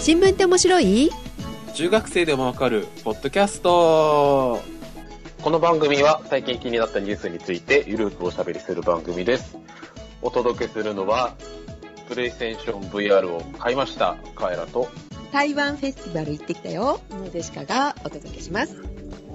新聞って面白い？中学生でもわかるポッドキャストこの番組は最近気になったニュースについてゆるくおしゃべりする番組です。お届けするのは、プレイステーション VR を買いました、カエラと、台湾フェスティバル行ってきたよ。野デシカがお届けします。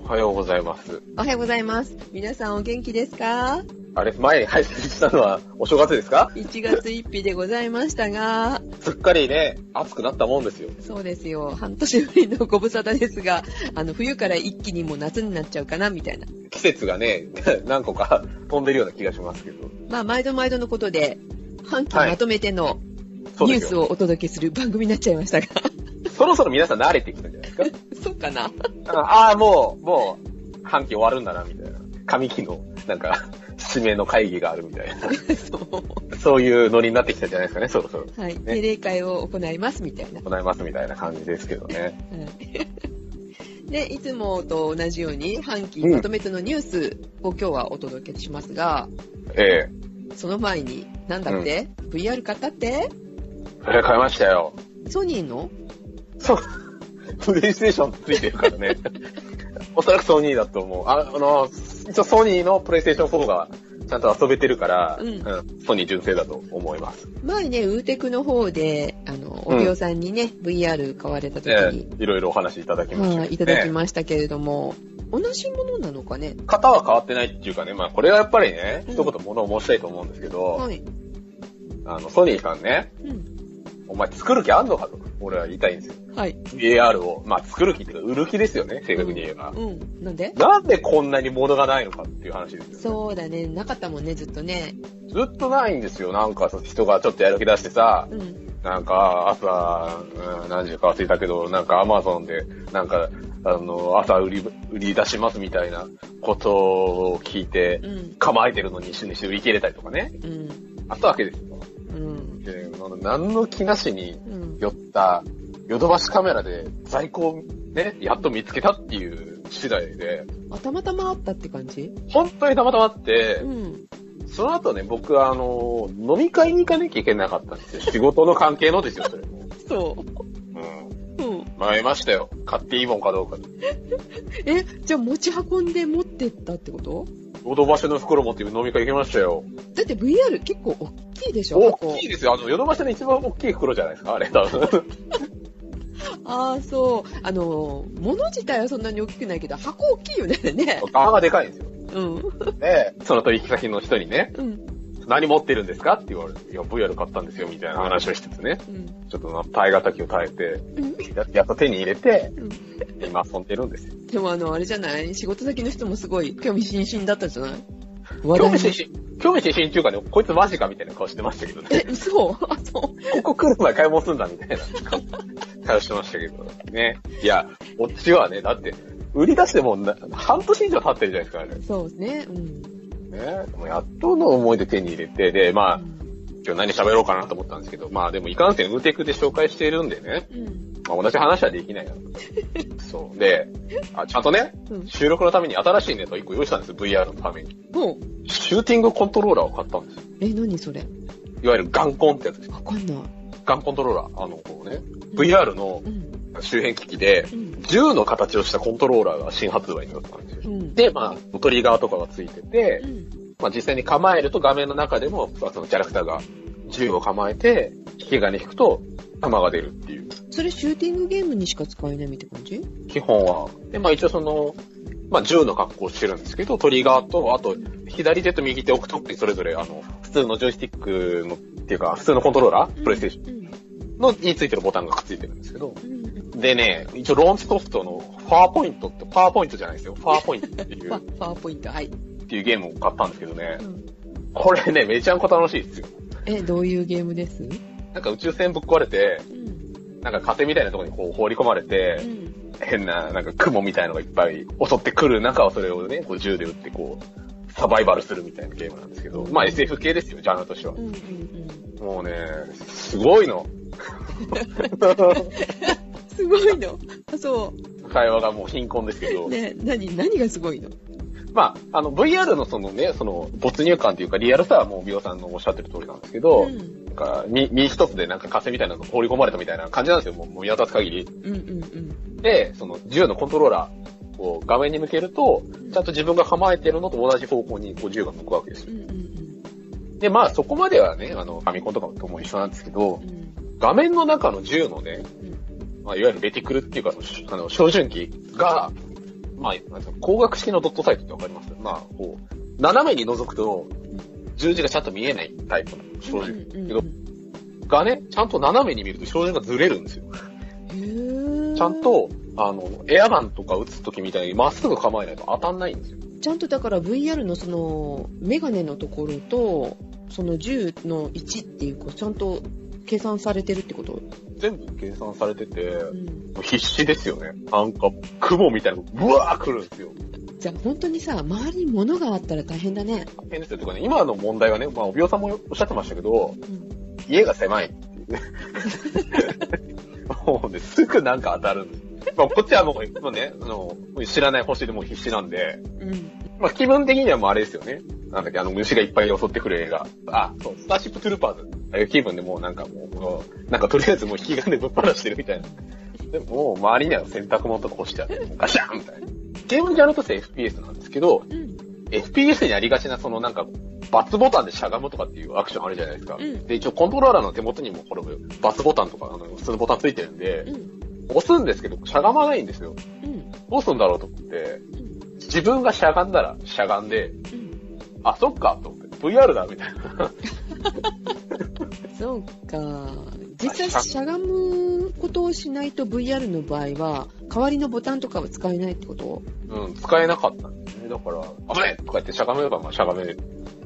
おはようございます。おはようございます。皆さんお元気ですか？あれ、前に配信したのはお正月ですか ?1 月1日でございましたが、すっかりね、暑くなったもんですよ。そうですよ。半年ぶりのご無沙汰ですが、あの、冬から一気にもう夏になっちゃうかな、みたいな。季節がね、何個か 飛んでるような気がしますけど。まあ、毎度毎度のことで、半期はいまとめての。ニュースをお届けする番組になっちゃいましたが。そろそろ皆さん慣れてきたんじゃないですか？そうかなああ、もう、もう、半期終わるんだな、みたいな。上期の、なんか、指名の会議があるみたいな。そう。そういうノリになってきたんじゃないですかね、そろそろ。はい。定例会を行います、みたいな。行いますみたいな感じですけどね。はい。で、いつもと同じように、半期まとめてのニュースを今日はお届けしますが、えその前に、なんだって、?VR 買ったって？えそれ買いましたよ。ソニーの？そう。プレイステーションついてるからね。おそらくソニーだと思う。ああの、一応ソニーのプレイステーション4がちゃんと遊べてるから、うんソニー純正だと思います。前ね、ウーテクの方で、あの、おびおさんにね、VR 買われた時えに、えいろいろお話いただきましたね。はい、いただきましたけれども、同じものなのかね？型は変わってないっていうかね、まあこれはやっぱりね、うん一言物を申したいと思うんですけど、はい。あの、ソニーさんね、うん。お前作る気あんのかと、俺は言いたいんですよ。はい。AR を、まあ作る気っていうか、売る気ですよね、正確に言えば。うん。なんで？なんでこんなに物がないのかっていう話ですよ、ね。そうだね、なかったもんね、ずっとね。ずっとないんですよ。なんか人がちょっとやる気出してさ、うん。なんか朝、うん、何時か忘れたけど、なんかアマゾンで、なんか、あの、朝売り、売り出しますみたいなことを聞いて、うん。構えてるのに一緒にして売り切れたりとかね。うん。あったわけですよ。うん。で、何の気なしにうん。寄った、ヨドバシカメラで在庫をね、やっと見つけたっていう次第で、あ、たまたまあったって感じ？本当にたまたまあって、うん。その後ね、僕はあの、飲み会に行かなきゃいけなかったんですよ。仕事の関係のですよ、それも。そうん。う。うん。迷いましたよ。買っていいもんかどうか。え、じゃあ持ち運んで持ってったってこと？ヨドバシの袋持って飲み会行きましたよ。だって VR 結構大きいでしょ大きいですよ。あの、ヨドバシの一番大きい袋じゃないですか、あれ。多分 ああ、そう。あの、物自体はそんなに大きくないけど、箱大きいよね、ね。側がでかいんですよ。うん。で、その取引先の人にね、うん。何持ってるんですかって言われて、いや、VR 買ったんですよ、みたいな話をしつつね。うん。ちょっと耐え難きを耐えて、うんややっと手に入れて、うん今遊んでるんですよ。でもあの、あれじゃない仕事先の人もすごい興味津々だったじゃない？話興味津々、興味津々っていうかね、こいつマジかみたいな顔してましたけどね。え、嘘？あ、そう。ここ来る前買い物すんだみたいな顔してましたけど。ね。いや、こっちはね、だって、売り出してもうな半年以上経ってるじゃないですか、あれ。ね。そうですね。うん。もうやっとの思いで手に入れて、で、まあ、今日何喋ろうかなと思ったんですけど、まあでもいかんせんウーテクで紹介しているんでね、うん。まあ同じ話はできないなと。そう。で、あ、ちゃんとね、うん。収録のために新しいネタを1個用意したんですよ、VR のために。もう、シューティングコントローラーを買ったんですよ。え、何それ？いわゆるガンコンってやつです。わかんない。ガンコントローラー。あの、こうね、VR のうん。周辺機器で、うん。銃の形をしたコントローラーが新発売になったんで。で、まあ、トリガーとかがついててう、ん。まあ実際に構えると画面の中でも、そのキャラクターが銃を構えて、引き金引くと弾が出るっていうそれシューティングゲームにしか使えないみたいな感じ？基本は。で、まあ一応その、まあ銃の格好をしてるんですけど、トリガーと、あと、左手と右手置くときそれぞれ、あの、普通のジョイスティックの、っていうか、普通のコントローラー、プレイステーションうん。のについてるボタンがくっついてるんですけど、うん。でね、一応ローンチソフトのファーポイントって、パワーポイントじゃないですよ。ファーポイントっていう、パパワーポイント、はい。っていうゲームを買ったんですけどねう、ん。これね、めちゃんこ楽しいですよ。え、どういうゲームです？なんか宇宙船ぶっ壊れて、うん。なんか風みたいなところにこう放り込まれて、うん。変な、なんか雲みたいのがいっぱい襲ってくる中はそれをね、こう銃で撃ってこう、サバイバルするみたいなゲームなんですけど、まあ SF 系ですよ、ジャンルとしてはう。ん。うん。うん。もうね、すごいの。すごいの。あ、そ会話がもう貧困ですけどう。、ね、何、何がすごいの？まあ、あの、VR のそのね、その、没入感というか、リアルさはもう、ビオさんのおっしゃってる通りなんですけど、うん。か、身、身一つでなんか火星みたいなのが放り込まれたみたいな感じなんですよ、もうもう見渡す限り。うんうんうん。で、その銃のコントローラーを画面に向けると、ちゃんと自分が構えてるのと同じ方向にこう銃が向くわけですよ。うんうんうん。で、まあそこまではね、あの、ファミコンとかとも一緒なんですけど、うん画面の中の銃のね、まあ、いわゆるレティクルっていうか、あの、照準器が、まあ、なんていうの光学式のドットサイトってわかります？まあ、こう、斜めに覗くと、十字がちゃんと見えないタイプの照準けど、がね、ちゃんと斜めに見ると照準がずれるんですよ。ちゃんと、あの、エアガンとか撃つときみたいにまっすぐ構えないと当たんないんですよ。ちゃんとだから VR のそのメガネのところとその銃の位置っていうかちゃんと計算されてるってこと、全部計算されてて、うん、もう必死ですよね。なんか、雲みたいなのがブワー来るんですよ。じゃあ本当にさ周りに物があったら大変だね、大変ですよ。とかね、今の問題はね、まあ、おびおさんもおっしゃってましたけど、うん、家が狭いね。もうね、すぐなんか当たるんです。まあ、こっちはもう、もうね、あの、知らない星でもう必死なんで、うん、まあ、気分的にはもうあれですよね。なんだっけ、あの、虫がいっぱい襲ってくる映画。あ、そう、スターシップトゥルーパーズ。ああいう気分でもうなんかもう、なんかとりあえずもう引き金でぶっ放してるみたいな。でも、もう周りには洗濯物とか干してあって、ガシャンみたいな。ゲームジャンルとして FPS なんですけど、うん、FPS にありがちな、そのなんか、バツボタンでしゃがむとかっていうアクションあるじゃないですか。うんで、一応コントローラーの手元にもこれ、バツボタンとか、あの、普通のボタンついてるんで、うん、押すんですけど、しゃがまないんですよ。うん、どうすんだろうと思って、自分がしゃがんだらしゃがんで、うん。あ、そっか、と思って、VR だ、みたいな。そうか。実際しゃがむことをしないと VR の場合は代わりのボタンとかは使えないってこと？うん、使えなかった。だから、危ねえとか言ってしゃがめれば、まあ、しゃがめて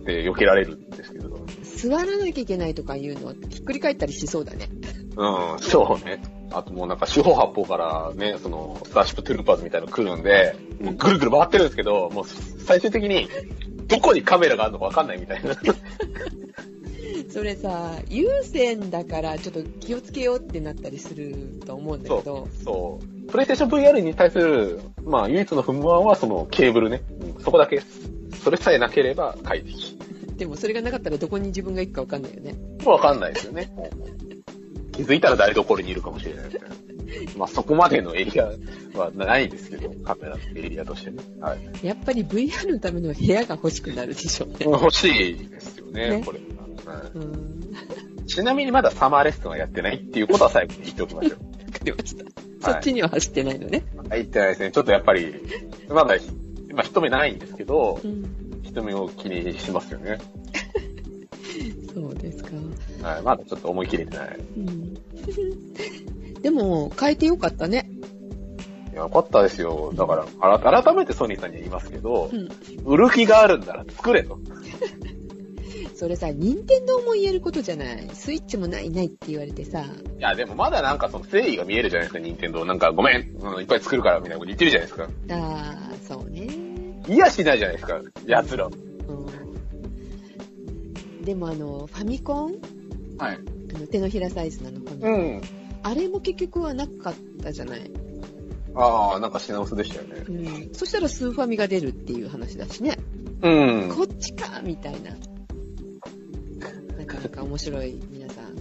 避けられるんですけど。座らなきゃいけないとかいうのはひっくり返ったりしそうだね。うん、そうね。あともうなんか四方八方からね、その、スターシップトゥルーパーズみたいなの来るんで、もうぐるぐる回ってるんですけど、もう最終的に、どこにカメラがあるのかわかんないみたいな。それさ、有線だからちょっと気をつけようってなったりすると思うんだけど、そう。プレイステーション VR に対する、まあ、唯一の不満はそのケーブルね。うんそこだけ。それさえなければ快適。でもそれがなかったらどこに自分が行くかわかんないよね。わかんないですよね。気づいたら台所にいるかもしれないみたいな。まあ、そこまでのエリアはないですけど、カメラのエリアとしてね。はい。やっぱり VR のための部屋が欲しくなるでしょうね。欲しいですよね、ねこれ。うんうん。ちなみにまだサマーレッスンはやってないっていうことは最後に言っておきましょう。わかりました。そっちには走ってないのね。はい、言ってないですね。ちょっとやっぱり、まだ、まあ、一目ないんですけどう、ん。一目を気にしますよね。そうですか。はい、まだちょっと思い切れてない。うん。でも、変えてよかったね。いやよかったですよ。だから改めてソニーさんに言いますけどう、ん。売る気があるんなら作れと。それさ、任天堂も言えることじゃない？スイッチもないないって言われてさ。いや、でもまだなんかその誠意が見えるじゃないですか、任天堂。なんか、ごめん、うんいっぱい作るからみたいなこと言ってるじゃないですか。あー、そうね。いやしないじゃないですか、奴ら。うん。でもあの、ファミコン？はい。あの手のひらサイズなのファミコン。うん。あれも結局はなかったじゃない？ああ、なんか品薄でしたよね。うん。そしたらスーファミが出るっていう話だしね。うん。こっちかみたいな。なかなか面白い皆さん、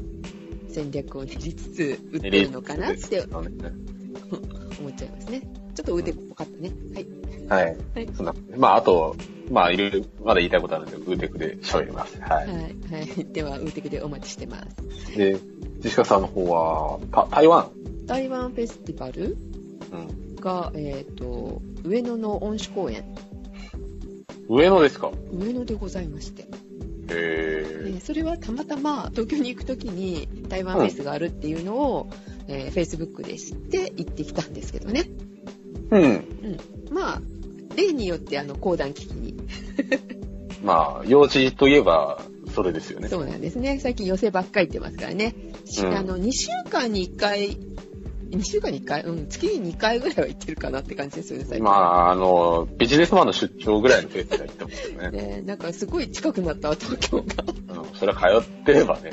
戦略を練りつつ売ってるのかなって思っちゃいますね。ちょっと腕っぽかったね。はい。はい。はい。そんな、まあ、あと、まあ、いろいろ、まだ言いたいことあるんで、ウーテクで喋ります。ははい。はい。では、ウーテクでお待ちしてます。い。で、ジシカさんの方は、た台湾。台湾フェスティバル？うん。が、えっ、と、上野の恩賜公園、上野ですか？上野でございまして。へええ。ーそれはたまたま東京に行くときに台湾フェスがあるっていうのを、えー、Facebook で知って行ってきたんですけどね。うん。うん。まあ、例によってあの、講談聞きに。まあ、幼児といえば、それですよね。そうなんですね。最近寄せばっかり行ってますからね。しうんあの、2週間に1回、2週間に1回うん、月に2回ぐらいは行ってるかなって感じですよね、最近。まあ、あの、ビジネスマンの出張ぐらいのペースで言ってますよね。ね、なんかすごい近くなったわ、東京が。うん。それは通ってればね。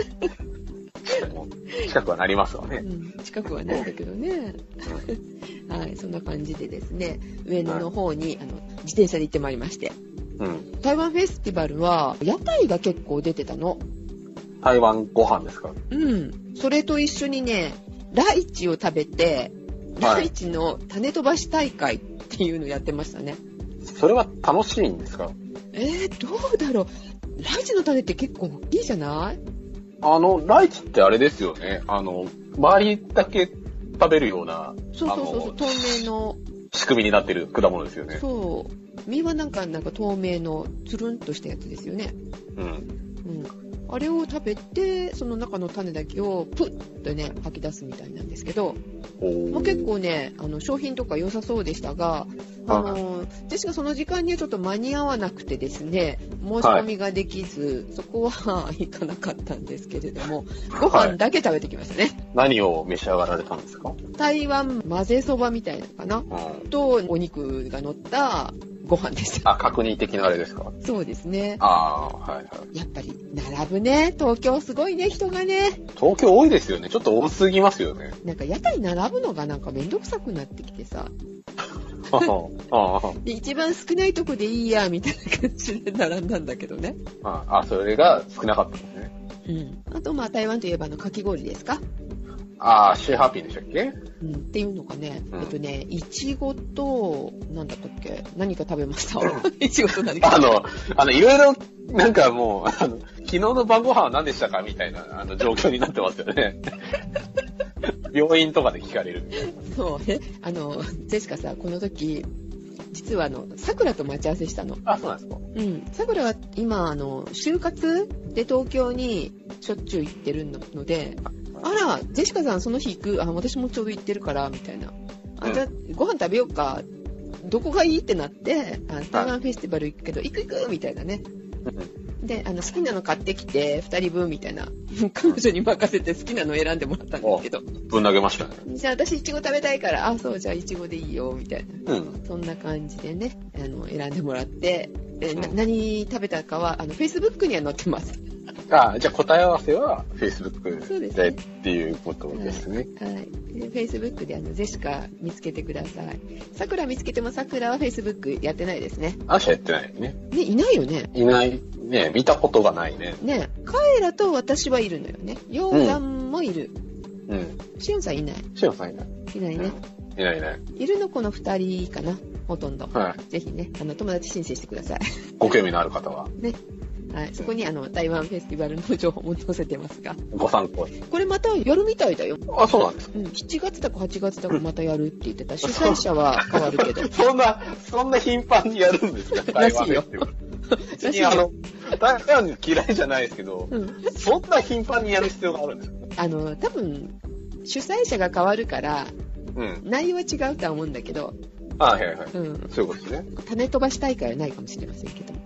近くはなりますわね。うん、近くはないんだけどね。はい、そんな感じでですね、上野の方に、あの、自転車で行ってまいりまして。うん。台湾フェスティバルは、屋台が結構出てたの。台湾ご飯ですか？うん。それと一緒にね、ライチを食べて、はいライチの種飛ばし大会っていうのやってましたね。それは楽しいんですか？えー、どうだろう。ライチの種って結構大きいじゃない？あの、ライチってあれですよね。あの、周りだけ食べるような、そうそうそうそう、透明の、仕組みになってる果物ですよね。そう、実はなんか、なんか透明のつるんとしたやつですよね。うん。うん。あれを食べて、その中の種だけをプッとね、吐き出すみたいなんですけど、まあ、結構ね、あの、商品とか良さそうでしたが、あの、ジェシカその時間にはちょっと間に合わなくてですね、申し込みができず、そこは行かなかったんですけれども、ご飯だけ食べてきましたね。何を召し上がられたんですか？台湾混ぜそばみたいなのかな？うん。と、お肉が乗ったご飯でした。あ、確認的なあれですか？そうですね。ああ、はいはい。やっぱり、並ぶね。東京すごいね、人がね。東京多いですよね。ちょっと多すぎますよね。なんか屋台並ぶのがなんかめんどくさくなってきてさ、ああで一番少ないとこでいいや、みたいな感じで並んだんだけどね。ああ、それが少なかったんですね。うん。あと、まあ、台湾といえばあの、かき氷ですか？ああ、シェーハッピーでしたっけ？うん。っていうのがね、うんえっとね、いちごと、なんだったっけ？何か食べました？いちごと何か。あの、あの、いろいろ、なんかもう、あの、昨日の晩ご飯は何でしたか？みたいな、あの、状況になってますよね。病院とかで聞かれる。そうね。あの、ジェシカさ、この時、実はあの、桜と待ち合わせしたの。あ、そうなんですかうん。桜は今、あの、就活で東京にしょっちゅう行ってるので、あら、ジェシカさんその日行く、あ、私もちょうど行ってるから、みたいな。あ、うんじゃあ、ご飯食べようか。どこがいいってなって、あ台湾フェスティバル行くけど、行く行くみたいなね。で、あの、好きなの買ってきて、二人分みたいな。彼女に任せて好きなの選んでもらったんですけど。ぶん投げましたね。じゃあ私イチゴ食べたいから、あ、そう、じゃあイチゴでいいよ、みたいな。うん。そんな感じでね、あの、選んでもらって、でなうん何食べたかは、あの、Facebook には載ってます。あじゃあ答え合わせは Facebook でっていうことですね。はい。で、Facebook であの、ジェシカ見つけてください。桜見つけても桜は Facebook やってないですね。あしゃやってないね。ね、いないよね。いない、ね、見たことがないね。ね、カエラと私はいるのよね。ヨウダンもいる。うん。シオンさんいない。しおさんいない。いないね。いないいない。いるのこの二人かな。ほとんど。はい。ぜひね、あの、友達申請してください。ご興味のある方は、はい。そこにあの、台湾フェスティバルの情報も載せてますが。ご参考に。これまたやるみたいだよ。あ、そうなんですかうん。7月だか8月だかまたやるって言ってた。主催者は変わるけど。そんな、そんな頻繁にやるんですか？台湾フェスティバル 別にあの、台湾嫌いじゃないですけど、うん。そんな頻繁にやる必要があるんですか？あの、多分、主催者が変わるから、うん。内容は違うとは思うんだけど、あはいはいはい。うん。そういうことですね。種飛ばし大会はないかもしれませんけども。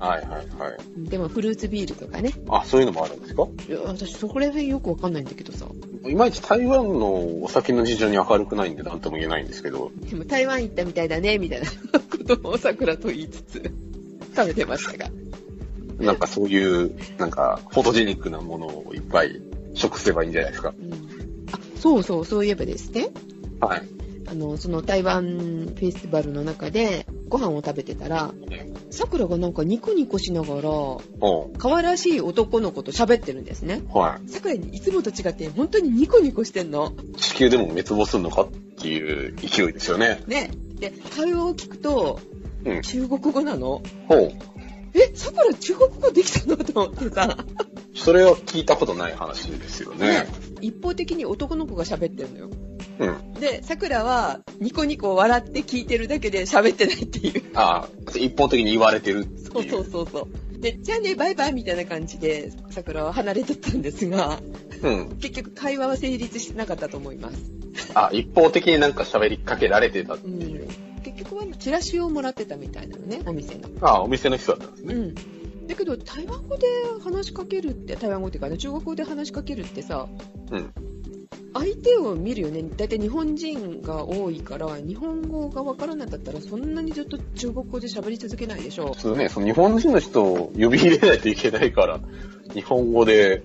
はいはいはい。でも、フルーツビールとかね。あ、そういうのもあるんですか？いや、私、そこら辺よくわかんないんだけどさ。いまいち台湾のお酒の事情に明るくないんで何とも言えないんですけど、でも、台湾行ったみたいだね、みたいな ことを桜と言いつつ、食べてましたが。なんかそういう、なんか、フォトジェニックなものをいっぱい食せばいいんじゃないですか？うん。あ、そうそう、そういえばですね。はい。あの、その台湾フェスティバルの中で、ご飯を食べてたら、桜がなんかニコニコしながら、可愛らしい男の子と喋ってるんですね。はい。桜にいつもと違って、本当にニコニコしてんの。地球でも滅亡するのかっていう勢いですよね。ね。で、会話を聞くと、うん。中国語なの。ほう。え、桜中国語できたのと思ってさ。それは聞いたことない話ですよね。一方的に男の子が喋ってるのよ。うん。で、桜はニコニコ笑って聞いてるだけで喋ってないっていう。ああ、一方的に言われてるってそう。そうそうそう。で、じゃあね、バイバイみたいな感じで桜は離れてったんですが、うん。結局会話は成立してなかったと思います。あ、一方的になんか喋りかけられてたっていう。結局はチラシをもらってたみたいなのね、お店の。あお店の人だったんですね。うん。だけど、台湾語で話しかけるって、台湾語っていうかね、中国語で話しかけるってさ、うん。相手を見るよね。だいたい日本人が多いから、日本語がわからなかったら、そんなにずっと中国語で喋り続けないでしょう。そうね、その日本人の人を呼び入れないといけないから、日本語で、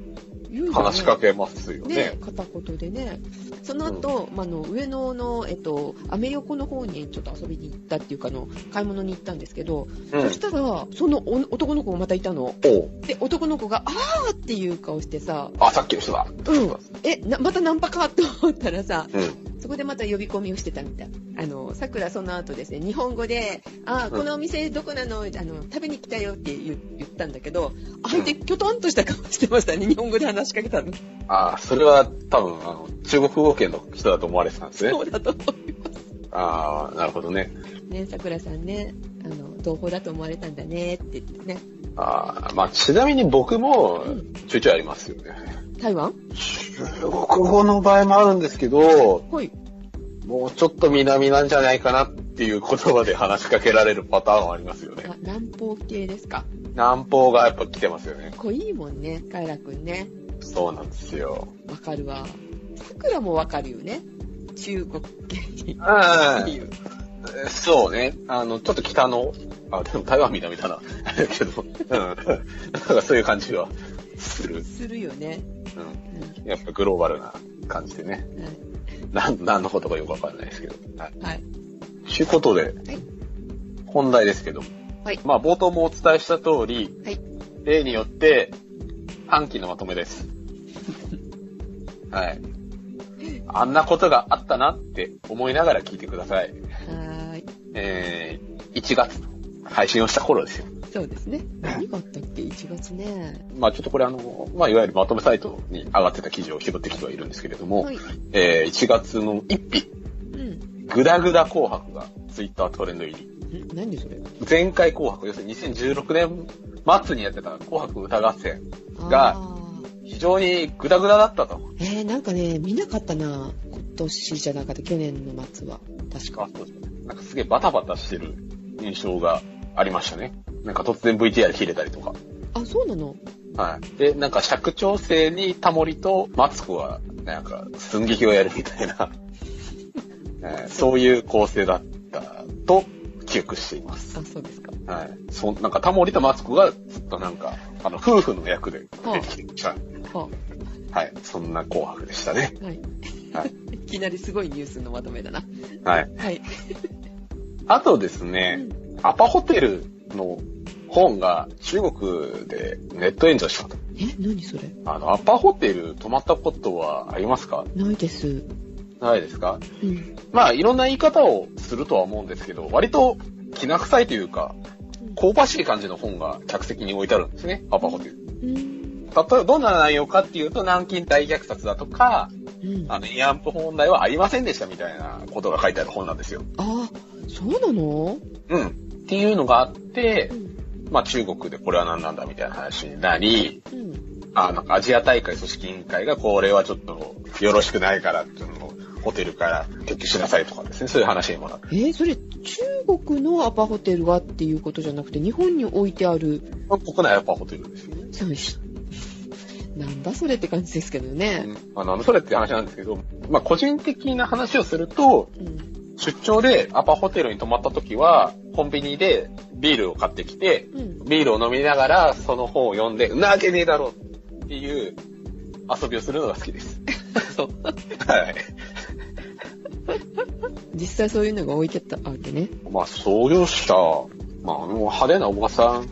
ね話しかけますよね。ね、片言でね。その後、まあ、あの、上野の、えっと、アメ横の方にちょっと遊びに行ったっていうかあの、買い物に行ったんですけど、うんそしたら、そのお男の子がまたいたの。で、男の子が、あーっていう顔してさ、あ、さっきの人だ。うん。え、な、またナンパかと思ったらさ、うん。そこでまた呼び込みをしてたみたい。あの、桜その後ですね、日本語で、あー、このお店どこなの？あの、食べに来たよって言言ったんだけど、相手、きょとんとした顔してましたね、日本語で話しかけたの？あ、それは多分、あの、中国語圏の人だと思われてたんですね。そうだと思います。ああ、なるほどね。ね、桜さんね、あの、同胞だと思われたんだねって言ってね。ああ、まあ、ちなみに僕もうん、ちょいちょいありますよね。台湾？中国語の場合もあるんですけど、はい。もうちょっと南なんじゃないかなっていう言葉で話しかけられるパターンはありますよね。あ、南方系ですか？南方がやっぱ来てますよね。濃いもんね、カエラくんね。そうなんですよ。わかるわ。桜もわかるよね。中国系に。あっていう。あ、そうね。あの、ちょっと北の、あ、でも台湾南だな。けど、うん。なんかそういう感じはする。するよね。う。うんやっぱグローバルな感じでね。ん。なん、何のことかよくわかんないですけど。はい。はい。ということで、本題ですけど。はいまあ、冒頭もお伝えした通り、はい。例によって、半期のまとめです。はい。あんなことがあったなって思いながら聞いてください。はーい。えー、1月、配信をした頃ですよ。そうですね。何があったっけ ?1 月ね。まあちょっとこれあの、まあいわゆるまとめサイトに上がってた記事を拾ってきてはいるんですけれども、はい。えー、1月の1日、うん。グダグダ紅白がツイッタートレンド入り。ん何それ？前回紅白、要するに2016年末にやってた紅白歌合戦、が非常にグダグダだったと。えー、なんかね、見なかったな。今年じゃなかった、去年の末は。確か。なんかすげえバタバタしてる印象がありましたね。なんか突然 VTR 切れたりとか。あ、そうなの？はい。で、なんか尺調整にタモリとマツコは、なんか寸劇をやるみたいな、え ーそういう構成だったと記憶しています。あ、そうですか。はい。そなんかタモリとマツコがずっとなんか、あの、夫婦の役で出てきた。ははい。そんな紅白でしたね。あ、はい。はい。いきなりすごいニュースのまとめだな。はい。はい。あとですうね、んアパホテルの本が中国でネット炎上したと。え、何それ？あの、アパホテル泊まったことはありますか？ないです。ないですか？うん。まあ、いろんな言い方をするとは思うんですけど、割と気な臭いというか、香ばしい感じの本が客席に置いてあるんですね、アパホテル。うん。例えばどんな内容かっていうと、南京大虐殺だとか、うん。ああの、慰安婦問題はありませんでしたみたいなことが書いてある本なんですよ。あ、そうなの？うん。っていうのがあってう、ん。まあ中国でこれは何なんだみたいな話になり、うん。あなんかアジア大会組織委員会がこれはちょっとよろしくないからっていうのをホテルから撤去しなさいとかですね、そういう話にもなって。えーそれ、中国のアパホテルがっていうことじゃなくて、日本に置いてある、国内はやっぱホテルですよね。そうしなんだそれって感じですけどね。あの、それって話なんですけど、まあ個人的な話をすると、うん。出張でアパホテルに泊まった時は、コンビニでビールを買ってきて、うん。ビールを飲みながらその本を読んで、んなわけねえだろっていう遊びをするのが好きです。そう。はい。実際そういうのが置いてたわけね。まあ、創業者、まあ、あの、派手なおばさん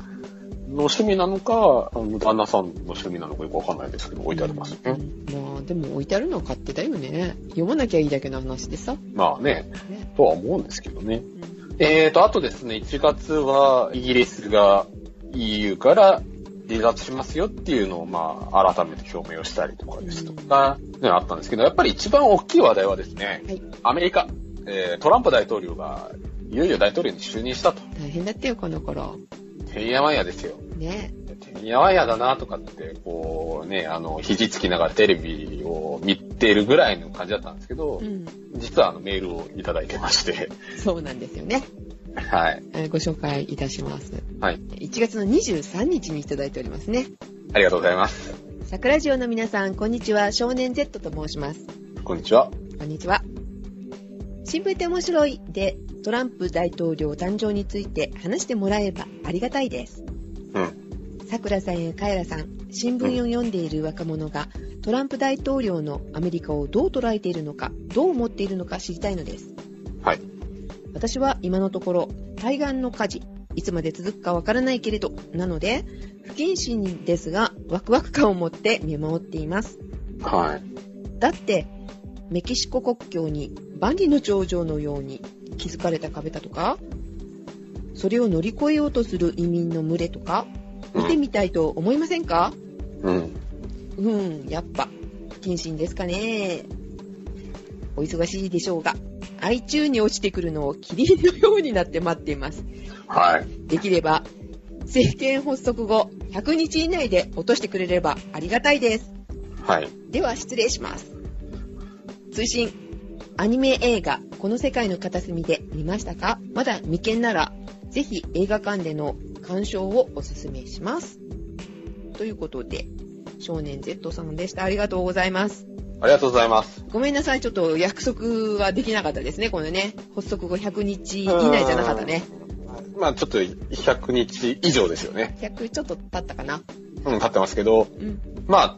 の趣味なのか、あの旦那さんの趣味なのかよくわかんないですけど、置いてありますね。うんまあ、でも置いてあるのは勝手だよね。読まなきゃいいだけの話でさ。まあね、ね。とは思うんですけどね。うんえーと、あとですね、1月はイギリスが EU から離脱しますよっていうのを、まあ、改めて表明をしたりとかですとか、ね、あったんですけど、やっぱり一番大きい話題はですね、はい。アメリカ、えートランプ大統領がいよいよ大統領に就任したと。大変だったよ、この頃。てんやわんやですよ。ね。てんやわんやだなとかって、こうね、あの、肘つきながらテレビを見ているぐらいの感じだったんですけどう、ん。実はあのメールをいただいてまして、そうなんですよね。はい。えーご紹介いたします。はい。1月の23日にいただいておりますね。ありがとうございます。桜ジオの皆さん、こんにちは。少年 Z と申します。こんにちは。こんにちは。新聞って面白いで、トランプ大統領誕生について話してもらえばありがたいです。うん。さくらさんやカエラさん、新聞を読んでいる若者が、トランプ大統領のアメリカをどう捉えているのか、どう思っているのか知りたいのです。はい。私は今のところ、対岸の火事、いつまで続くかわからないけれど、なので、不謹慎ですが、ワクワク感を持って見守っています。はい。だって、メキシコ国境に万里の長城のように築かれた壁だとか、それを乗り越えようとする移民の群れとか、見てみたいと思いませんか？うん。うん、やっぱ、不謹慎ですかね。お忙しいでしょうが、iTune に落ちてくるのを霧のようになって待っています。はい。できれば、政権発足後100日以内で落としてくれればありがたいです。はい。では失礼します。追伸アニメ映画、この世界の片隅で見ましたか？まだ未見なら、ぜひ映画館での鑑賞をおすすめします。ということで、少年 Z さんでした。ありがとうございます。ありがとうございます。ごめんなさい、ちょっと約束はできなかったですね、このね。発足後100日以内じゃなかったね。うん。まあちょっと100日以上ですよね。100ちょっと経ったかな。うん、経ってますけど、うん。ま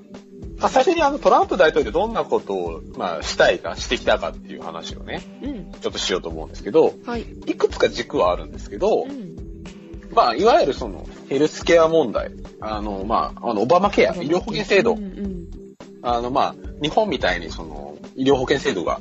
あ、最初にあのトランプ大統領どんなことを、まあ、したいか、してきたかっていう話をね、うん。ちょっとしようと思うんですけど、はい。いくつか軸はあるんですけどう、ん。まあ、いわゆるその、ヘルスケア問題、あの、まあ、あの、オバマケア、医療保険制度うん、うん。あの、まあ、日本みたいにその、医療保険制度が、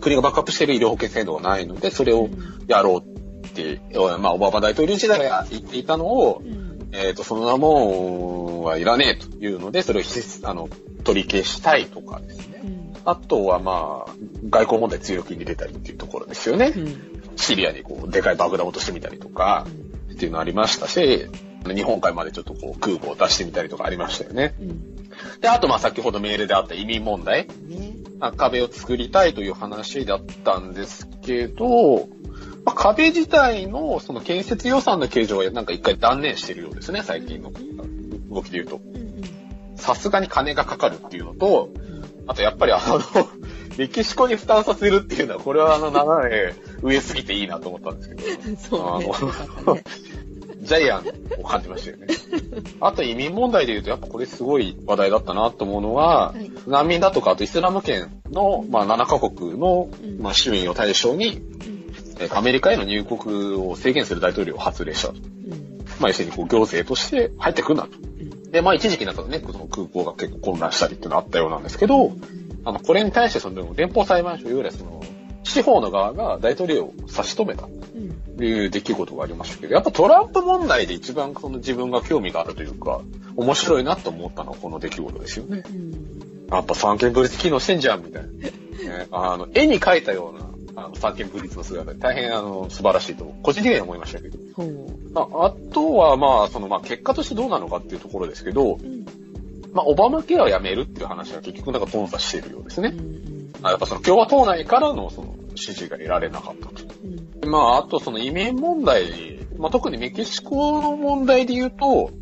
国がバックアップしている医療保険制度がないので、それをやろうって、まあ、オバマ大統領時代が言っていたのをう、ん。えっ、と、その名もはいらねえというので、それをひあの取り消したいとかですね。うん。あとはまあ、外交問題強気に出たりっていうところですよねう。ん。シリアにこう、でかい爆弾を落としてみたりとか、っていうのありましたし、日本海までちょっとこう、空母を出してみたりとかありましたよね。うん。で、あとまあ先ほどメールであった移民問題。ね。まあ壁を作りたいという話だったんですけど、まあ、壁自体のその建設予算の計上はなんか一回断念してるようですね、最近の動きで言うと。さすがに金がかかるっていうのと、あとやっぱりあの、メキシコに負担させるっていうのは、これはあの、斜め上すぎていいなと思ったんですけど、そうね。あの。ジャイアンを感じましたよね。あと移民問題で言うと、やっぱこれすごい話題だったなと思うのは、はい難民だとか、あとイスラム圏の、まあ、7カ国の、うんまあ、市民を対象に、うん。えーアメリカへの入国を制限する大統領を発令したと。うん。まあ、要するにこう行政として入ってくんなと。うん。で、まあ、一時期なんかね、その空港が結構混乱したりっていうのあったようなんですけど、あの、これに対してその、連邦裁判所、いわゆるその、司法の側が大統領を差し止めたいう出来事がありましたけど、やっぱトランプ問題で一番その自分が興味があるというか、面白いなと思ったのはこの出来事ですよね。うん。やっぱ三権分立機能してんじゃん、みたいな。ね、あの、絵に描いたような、あの、三権分立の姿で大変あの、素晴らしいと、個人的には思いましたけど。ああとは、まあ、その、まあ、結果としてどうなのかっていうところですけど、うん。まあ、オバマケアをやめるっていう話が結局なんか頓挫しているようですね。うん。あやっぱその共和党内からのその支持が得られなかったと。うん。でまあ、あとその移民問題、まあ、特にメキシコの問題で言うと、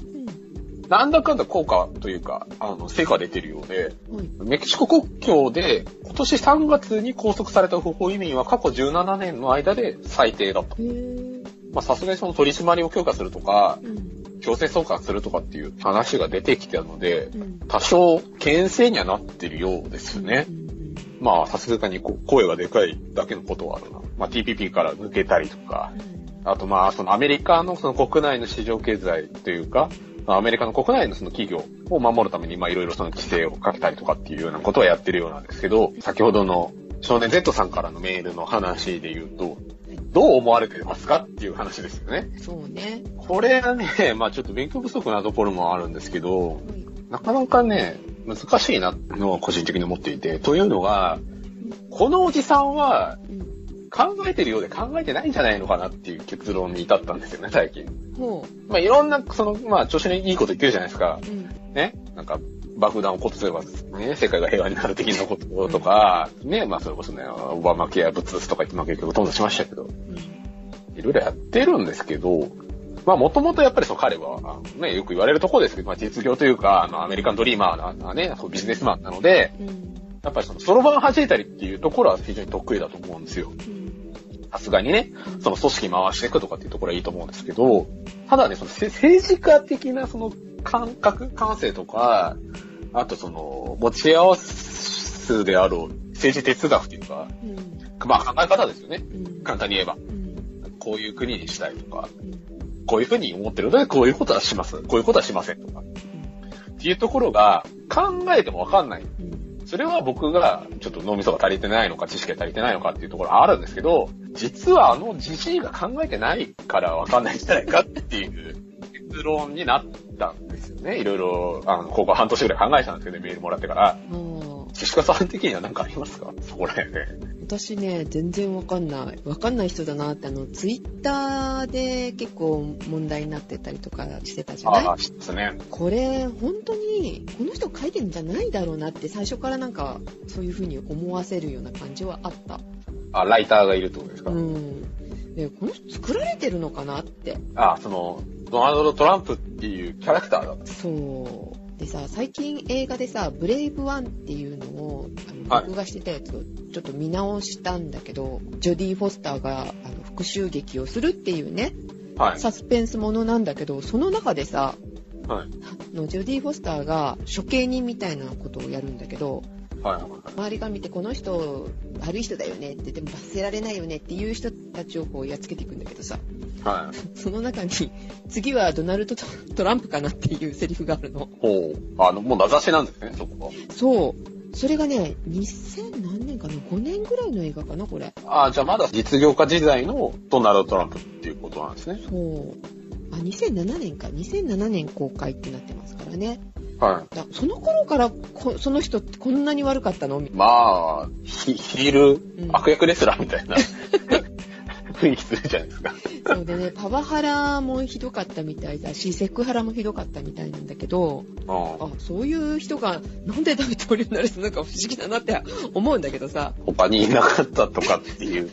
なんだかんだ効果というか、あの、成果が出てるようで、はい。メキシコ国境で今年3月に拘束された不法移民は過去17年の間で最低だった。へえ。まあ、さすがにその取り締まりを強化するとか、うん。強制送還するとかっていう話が出てきたので、うん。多少牽制にはなってるようですね。うん。まあ、さすがに声がでかいだけのことはあるな。まあ、TPP から抜けたりとか、あとまあ、そのアメリカのその国内の市場経済というか、まあアメリカの国内のその企業を守るために、まあいろいろその規制をかけたりとかっていうようなことはやってるようなんですけど、先ほどの少年 Z さんからのメールの話で言うと、どう思われてますかっていう話ですよね。そうね。これはね、まあちょっと勉強不足なところもあるんですけど、はい。なかなかね、難しいなのは個人的に思っていて、というのが、このおじさんはうん。考えてるようで考えてないんじゃないのかなっていう結論に至ったんですよね、最近。ほまあいろんな、その、まあ調子のいいこと言ってるじゃないですかう。。うん。ね？なんか、爆弾を落とせば、ね、世界が平和になる的なこととか、ね、まあそれこそね、オバマケア物々とか言って、まあ結局頓挫しましたけど、いろいろやってるんですけど、まあもともとやっぱりその彼は、ね、よく言われるところですけど、まあ実業というか、あの、アメリカンドリーマーなね、ビジネスマンなので、うん。やっぱりその、そろばん弾いたりっていうところは非常に得意だと思うんですよ。うん。さすがにね、その組織回していくとかっていうところはいいと思うんですけど、ただね、そのせ政治家的なその感覚、感性とか、あとその、持ち合わせであろう政治哲学というか、うん。まあ考え方ですよね。うん。簡単に言えば。うん。こういう国にしたいとか、うん。こういうふうに思ってるので、こういうことはします。こういうことはしませんとか。っていうところが、考えてもわかんない。うん。それは僕がちょっと脳みそが足りてないのか、知識が足りてないのかっていうところはあるんですけど、実はあのじじいが考えてないからわかんないんじゃないかっていう結論になったんですよね。いろいろ、あの、ここ半年ぐらい考えてたんですけどね、メールもらってから。うん。岸川さん的には何かありますか？そこら辺で。私ね、全然わかんない。わかんない人だなって、あの、ツイッターで結構問題になってたりとかしてたじゃない？ああ、そうですね。これ、本当に、この人書いてるんじゃないだろうなって、最初からなんか、そういう風に思わせるような感じはあった。あ、ライターがいるってことですか、うん。で、この人作られてるのかなって。あ、その、ドナルド・トランプっていうキャラクターだった。そう。でさ、最近映画でさ、ブレイブワンっていうのを、あはいの録画してたやつをちょっと見直したんだけど、ジョディ・フォスターがあの復讐劇をするっていうね、はい。サスペンスものなんだけど、その中でさ、はい。あのジョディ・フォスターが処刑人みたいなことをやるんだけど、はい。周りが見てこの人悪い人だよねってでも罰せられないよねっていう人たちをこうやっつけていくんだけどさ。はい。その中に次はドナルド・トランプかなっていうセリフがあるの。ほう。あの、もう名指しなんですね、そこは。そう。それがね2000何年かな？5年ぐらいの映画かなこれ。あじゃあまだ実業家時代のドナルド・トランプっていうことなんですね。そう。あ2007年か。2007年公開ってなってますからねはだその頃からこその人ってこんなに悪かったの？い。まあ、ヒヒール、うん悪役レスラーみたいな 雰囲気するじゃないですか。そうでね、パワハラもひどかったみたいだし、セクハラもひどかったみたいなんだけど、うんあ、そういう人がなんで大統領になるのか不思議だなって思うんだけどさ。他にいなかったとかっていう。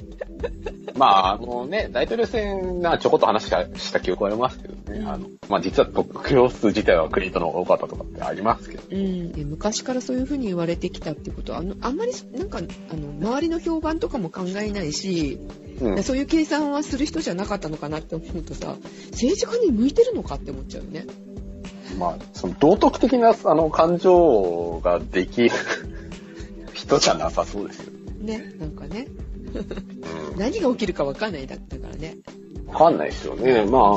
まあ、あのね、大統領選がちょこっと話したした記憶はありますけどね。うんあの、まあ実は得票数自体はクリントンの方が多かったとかってありますけど。うん、で昔からそういうふうに言われてきたってことは、あの、あんまり、なんか、あの、周りの評判とかも考えないし、うん。そういう計算はする人じゃなかったのかなって思うとさ、政治家に向いてるのかって思っちゃうよね。まあ、その道徳的な、あの、感情ができる 人じゃなさそうですよ。ね、なんかね。うん。何が起きるかわかんないだったからね。わかんないですよね。まあ、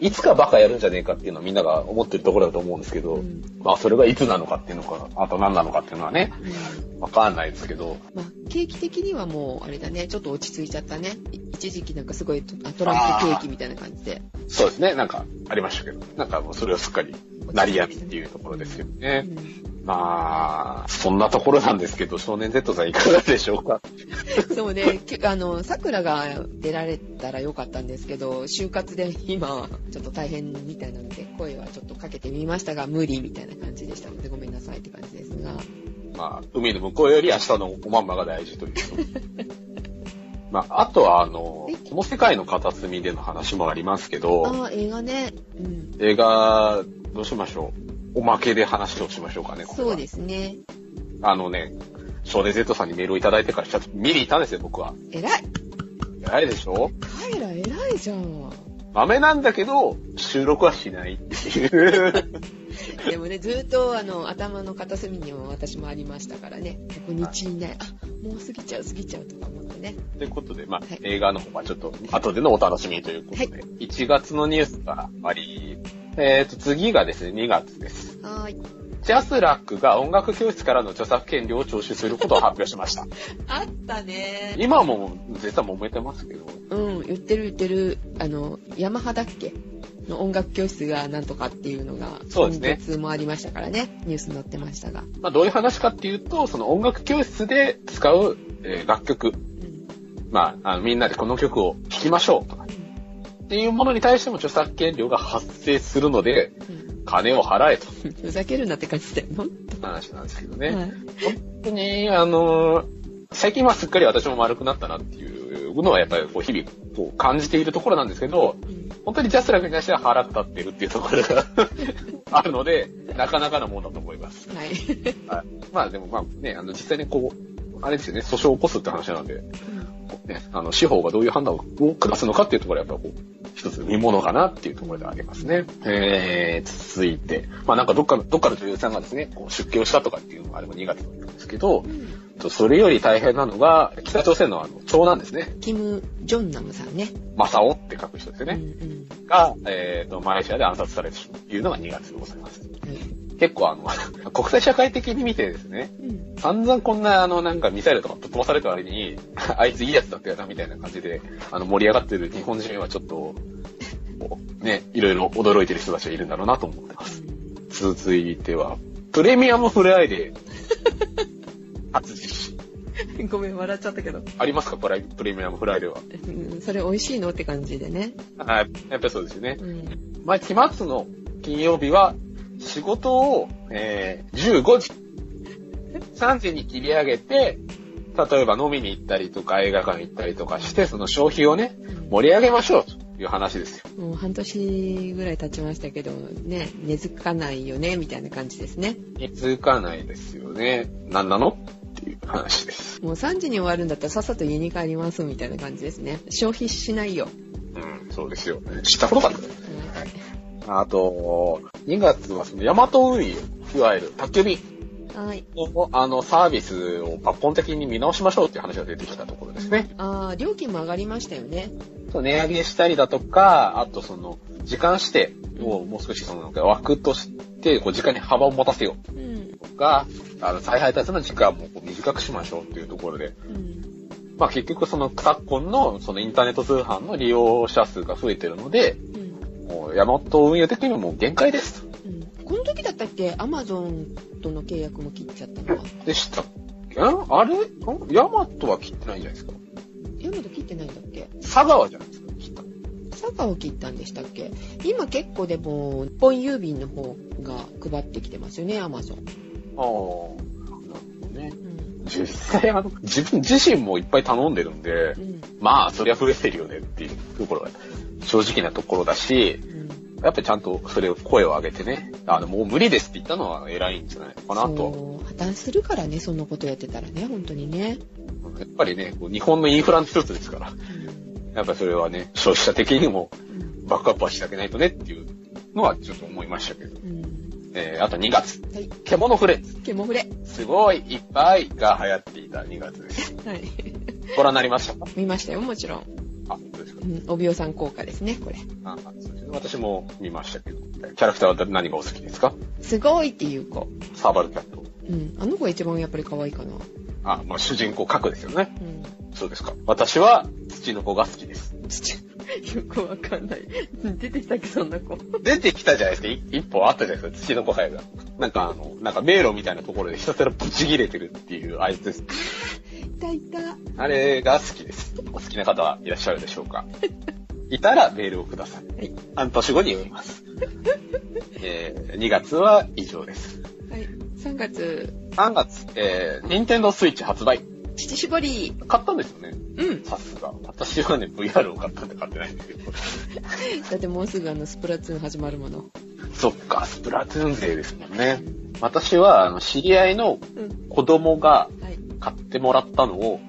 いつかバカやるんじゃねえかっていうのはみんなが思ってるところだと思うんですけど、うんまあそれがいつなのかっていうのか、あと何なのかっていうのはね、うんわかんないですけど、まあ、景気的にはもう、あれだね、ちょっと落ち着いちゃったね。い一時期なんかすごいトランプ景気みたいな感じで。そうですね、なんかありましたけど、なんかもうそれをすっかり成りやみっていうところですよね。まあ、そんなところなんですけど、少年 Z さんいかがでしょうか？う んそうね、きあの、桜が出られたらよかったんですけど、就活で今、ちょっと大変みたいなので、声はちょっとかけてみましたが、無理みたいな感じでしたので、ごめんなさいって感じですが。まあ、海の向こうより明日のおまんまが大事という。まあ、あとは、あの、この世界の片隅での話もありますけど、ああ、映画ね。うん。映画、どうしましょう？おまけで話をしましょうかね、こそうですね。あのね、少年 Z さんにメールをいただいてからちょっと見に行ったんですよ、僕は。偉い偉いでしょ？カエラ偉いじゃん。豆なんだけど、収録はしないっていう。でもね、ずっとあの頭の片隅にも私もありましたからね、ここ日いない、あもう過ぎちゃう、過ぎちゃうとか思ってね。ということで、まあ、はい映画の方はちょっと後でのお楽しみということで、は1月のニュースがあり、えっ、と、次がですね、2月です。はーい。ジャスラックが音楽教室からの著作権料を徴収することを発表しました。あったね今も実は揉めてますけど、うん、言ってる言ってる、あの、ヤマハだっけの音楽教室がなんとかっていうのが、そうですね今月もありましたからね、ニュースに載ってましたが。まあ、どういう話かっていうと、その音楽教室で使う、えー楽曲、うん。まあ、あのみんなでこの曲を聴きましょうとか、っていうものに対しても著作権料が発生するので、うん金を払えと ふざけるなって感じだよ。話なんですけどね。はい本当に、あのー最近はすっかり私も丸くなったなっていうのはやっぱりこう日々こう感じているところなんですけど、うん本当にジャスラックに対しては腹立ってるっていうところが あるので、なかなかのもんだと思います。はい。はい、まあでもまあね、あの実際にこう、あれですよね、訴訟を起こすって話なので、ね、あの、司法がどういう判断を下すのかっていうところはやっぱこう、一つ見ものかなっていうところでありますね。えー、続いて、まあなんかどっかの、どっかの女優さんがですね、こう出家をしたとかっていうのがあれば2月なんですけど、それより大変なのが、北朝鮮のあの、長男ですね。キム・ジョンナムさんね。マサオって書く人ですよね。うんうんが、えーと、マレーシアで暗殺されるというのが2月でございます。はい結構あの、国際社会的に見てですね、うん散々こんなあのなんかミサイルとかぶっ飛ばされた割に、あいついいやつだったよなみたいな感じで、あの盛り上がってる日本人はちょっと、ね、いろいろ驚いてる人たちがいるんだろうなと思ってます。続いては、プレミアムフライデー、初実施。ごめん、笑っちゃったけど。ありますかプライプレミアムフライデーは？うんそれ美味しいの？って感じでね。はい。やっぱりそうですよね。うん。毎月末の金曜日は、仕事を、えー、15時、3時に切り上げて、例えば飲みに行ったりとか映画館行ったりとかして、その消費をね、盛り上げましょうという話ですよ。もう半年ぐらい経ちましたけど、ね、根付かないよね、みたいな感じですね。気づかないですよね。何なのっていう話です。もう3時に終わるんだったらさっさと家に帰ります、みたいな感じですね。消費しないよ。うん、そうですよ。知ったことかった。はいあと、2月はそのヤマト運輸、いわゆる宅急便はい。のあのサービスを抜本的に見直しましょうっていう話が出てきたところですね。ああ、料金も上がりましたよね。そう値上げしたりだとか、あとその、時間指定をもう少しその枠として、こう時間に幅を持たせようん。うとか、あの、再配達の時間も短くしましょうっていうところで、うん。まあ結局その昨今のそのインターネット通販の利用者数が増えてるので、うん。もうヤマト運輸的にももう限界です。うん。この時だったっけ？アマゾンとの契約も切っちゃったのは。でしたっけ？んあれ？んヤマトは切ってないんじゃないですかヤマト切ってないんだっけ？佐川じゃないですか切ったの佐賀を切ったんでしたっけ？今結構でも、日本郵便の方が配ってきてますよね、アマゾン。ああ、なるほどね。うん。実際あの、自分自身もいっぱい頼んでるんで、うん。まあ、そりゃ増えてるよねっていうところが正直なところだし、うん。やっぱりちゃんとそれを声を上げてね、あの、もう無理ですって言ったのは偉いんじゃないのかなと。そう破綻するからね、そんなことやってたらね、本当にね。やっぱりね、日本のインフラの一つですから、やっぱりそれはね、消費者的にもうん。バックアップはしてあげないとねっていうのはちょっと思いましたけど。うん。えー、あと2月。はい。獣フレンズ。ケモフレ。すごいいっぱいが流行っていた2月です。はい。ご覧になりましたか？見ましたよ、もちろん。あ、本当ですかうん。帯尾さん効果ですね、これ。あそうですね私も見ましたけど。キャラクターは何がお好きですか？すごいっていう子。サーバルキャット。うん。あの子が一番やっぱり可愛いかな。あ、まあ主人公格ですよね。うん。そうですか。私は土の子が好きです。よくわかんない。出てきたっけ、そんな子。出てきたじゃないですか。い一本あったじゃないですか。土の子杯が。なんかあの、なんか迷路みたいなところでひたすらブチ切れてるっていうあいつです。いたいた。あれが好きです。お好きな方はいらっしゃるでしょうかいたらメールをください。はい。半年後に読みます。えー、2月は以上です。はい。3月、3月、えー、任天堂スイッチ発売。乳搾り。買ったんですよね。うん。さすが。私はね、VR を買ったんで買ってないんですけど。だってもうすぐあの、スプラトゥーン始まるもの。そっか、スプラトゥーン勢ですもんね。私は、あの、知り合いのうん。子供がはい。買ってもらったのを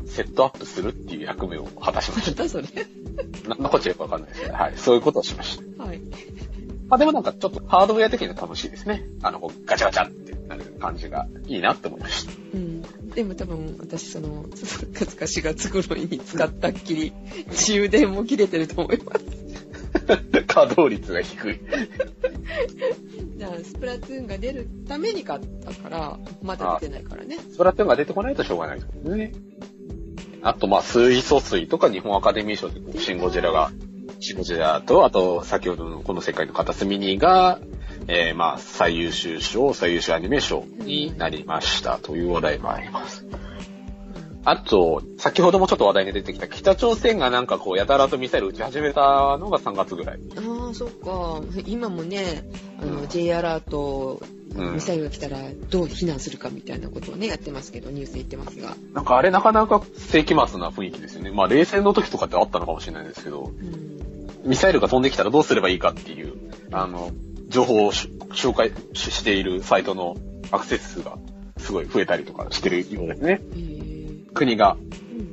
うん。セットアップするっていう役目を果たしましなんだそれ。た。なんのこっちゃよくわかんないですけど、はい。そういうことをしました。はい。まあでもなんかちょっとハードウェア的には楽しいですね。あの、ガチャガチャってなる感じがいいなって思いました。うん。でも多分私その、3月か4月頃に使ったっきり、充電も切れてると思います。稼働率が低い。じゃあ、スプラトゥーンが出るために買ったから、まだ出てないからね。スプラトゥーンが出てこないとしょうがないですもんね。あと、まあ、水素水とか日本アカデミー賞でシンゴジラが、シンゴジラと、あと、先ほどのこの世界の片隅にが、えー、まあ、最優秀賞、最優秀アニメ賞になりましたという話題もあります。あと、先ほどもちょっと話題に出てきた北朝鮮がなんかこう、やたらとミサイル撃ち始めたのが3月ぐらい。ああ、そっか。今もね、あの、うん J アラート、うんミサイルが来たらどう避難するかみたいなことをね、やってますけど、ニュースで言ってますが。なんかあれなかなか世紀末な雰囲気ですよね。まあ冷戦の時とかってあったのかもしれないですけど、うん。ミサイルが飛んできたらどうすればいいかっていう、あの、情報をし紹介ししているサイトのアクセス数がすごい増えたりとかしてるようですね。えー、国が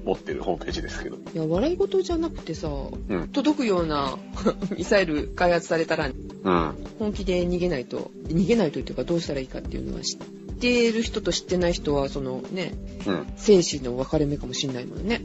持ってるホームページですけど。いや、笑い事じゃなくてさ、ん届くような ミサイル開発されたら、うん。本気で逃げないと、逃げないとっていうかどうしたらいいかっていうのは知っている人と知ってない人は、そのね、うん。生死の分かれ目かもしれないもんね。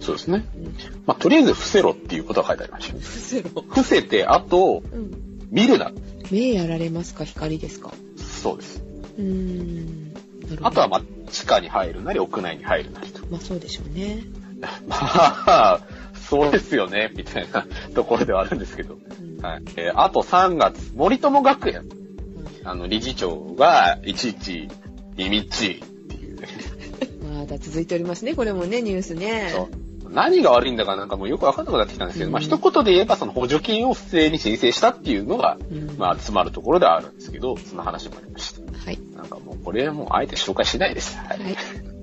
そうですね。うん。まあ、とりあえず伏せろっていうことは書いてありました。伏せろ。伏せて、あと、うん。見るな。目やられますか？光ですか？そうです。うーん。あとは、まあ、地下に入るなり、屋内に入るなりと。まあそうでしょうね。まあ、そうですよね、みたいなところではあるんですけど。うんはい。えーあと3月、森友学園。あの、理事長が、いちいち、意味っちいっていうね。まだ続いておりますね、これもね、ニュースね。そう。何が悪いんだかなんかもうよくわかんなくなってきたんですけど、うんまあ一言で言えばその補助金を不正に申請したっていうのが、うんまあ詰まるところではあるんですけど、その話もありました。はい。なんかもうこれもうあえて紹介しないです。はい。はい。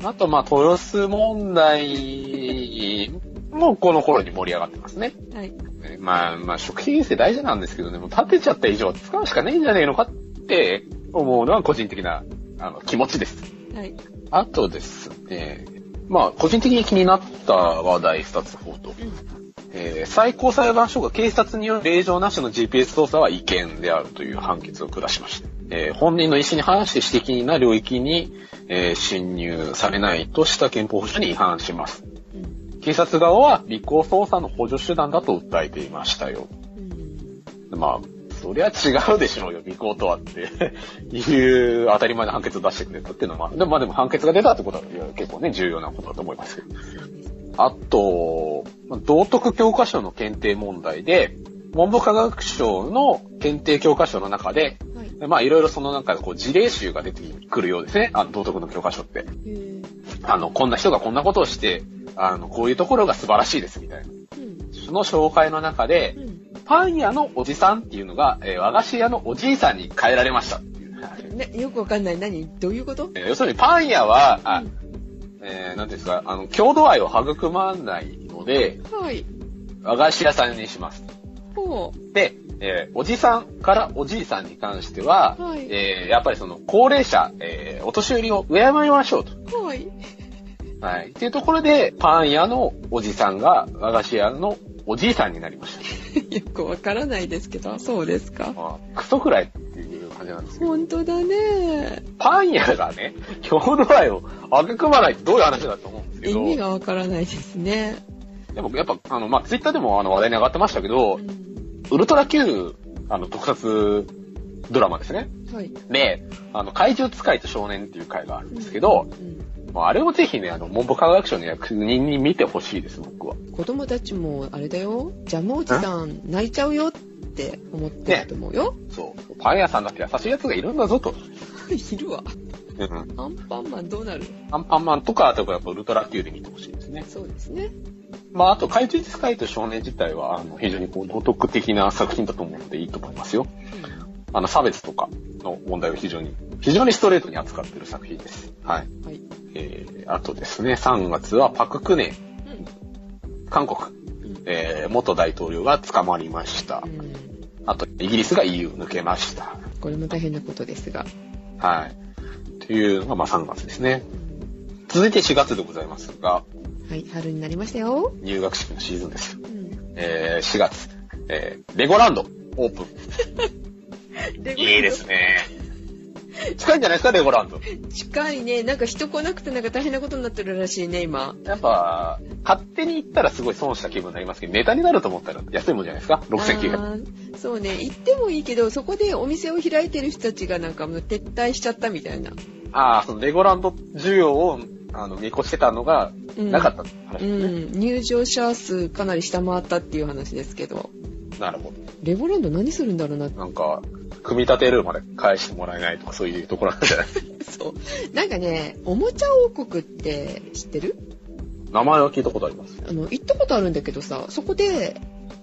あとまあ豊洲問題もこの頃に盛り上がってますね。はい。えまあまあ食品衛生大事なんですけどね、もう立てちゃった以上は使うしかないんじゃねえのかって思うのは個人的なあの気持ちです。はい。あとですね、まあ個人的に気になった話題2つほど。えー最高裁判所が警察による令状なしの GPS 操作は違憲であるという判決を下しました。えー本人の意思に反して私的な領域に、えー侵入されないとした憲法保障に違反します。うん。警察側は立候操作の補助手段だと訴えていましたよ。うん。まあ、そりゃ違うでしょうよ、尾行とはって いう当たり前の判決を出してくれたっていうのは、でもまあでも判決が出たってことは、結構ね、重要なことだと思いますけど。あと、まあ道徳教科書の検定問題で、文部科学省の検定教科書の中で、はい。まあいろいろそのなんかこう事例集が出てくるようですね。あの道徳の教科書って。あの、こんな人がこんなことをして、あの、こういうところが素晴らしいですみたいな。の紹介の中で、うん。パン屋のおじさんっていうのが、えー和菓子屋のおじいさんに変えられましたっていう。ね、よくわかんない。何？どういうこと？えー要するにパン屋は、あうんえーなんていうんですか、あの、郷土愛を育まないので、はい。和菓子屋さんにします。ほで、えーおじさんからおじいさんに関しては、はいえーやっぱりその高齢者、えーお年寄りを敬いましょうと。う。はい。はい。っていうところで、パン屋のおじさんが和菓子屋のおじいさんになりました。よくわからないですけど、そうですか？まあ、クソくらいっていう感じなんですけど。本当だね。パン屋がね、郷土愛を育まないってどういう話だと思うんですけど、意味がわからないですね。でもやっぱ、あの、まあ、ツイッターでもあの話題に上がってましたけどう、んウルトラ Q、あの、特撮ドラマですね。はい。で、あの、怪獣使いと少年っていう回があるんですけど、うんまあ、あれをぜひね、あの、文部科学省の役人に見てほしいです、僕は。子供たちもあれだよ。ジャムおじさん泣いちゃうよって思ってると思うよ。そう。パン屋さんだって優しい奴がいるんだぞと。いるわ。うん。アンパンマンどうなる？アンパンマンとか、例えばやっぱウルトラ Q で見てほしいですね。そうですね。まあ、あと、怪獣使いと少年自体は、あの、非常にこう、道徳的な作品だと思うのでいいと思いますよ。あの、差別とかの問題を非常に、非常にストレートに扱っている作品です。はい。うんはい。えー、あとですね、3月はパククネ、韓国、うんえー、元大統領が捕まりましたう。ん。あと、イギリスが EU 抜けました。これも大変なことですが。はい。というのが、まあ3月ですね。続いて4月でございますが、はい、春になりましたよ。入学式のシーズンですよ。うん。えー、4月、えー、レゴランド、オープン。いいですね。近いんじゃないですか、レゴランド。近いね。なんか人来なくてなんか大変なことになってるらしいね、今。やっぱ、勝手に行ったらすごい損した気分になりますけど、ネタになると思ったら安いもんじゃないですか ?6900。あーそうね。行ってもいいけど、そこでお店を開いてる人たちがなんかもう撤退しちゃったみたいな。ああ、そのレゴランド需要を、あの、見越してたのが、うんなかったって話うですね。ん。入場者数かなり下回ったっていう話ですけど。なるほレゴランド何するんだろうな。ど。なんか、組み立てるまで返してもらえないとかそういうところなんじゃない？そう。なんかね、おもちゃ王国って知ってる？名前は聞いたことあります。あの、行ったことあるんだけどさ、そこで、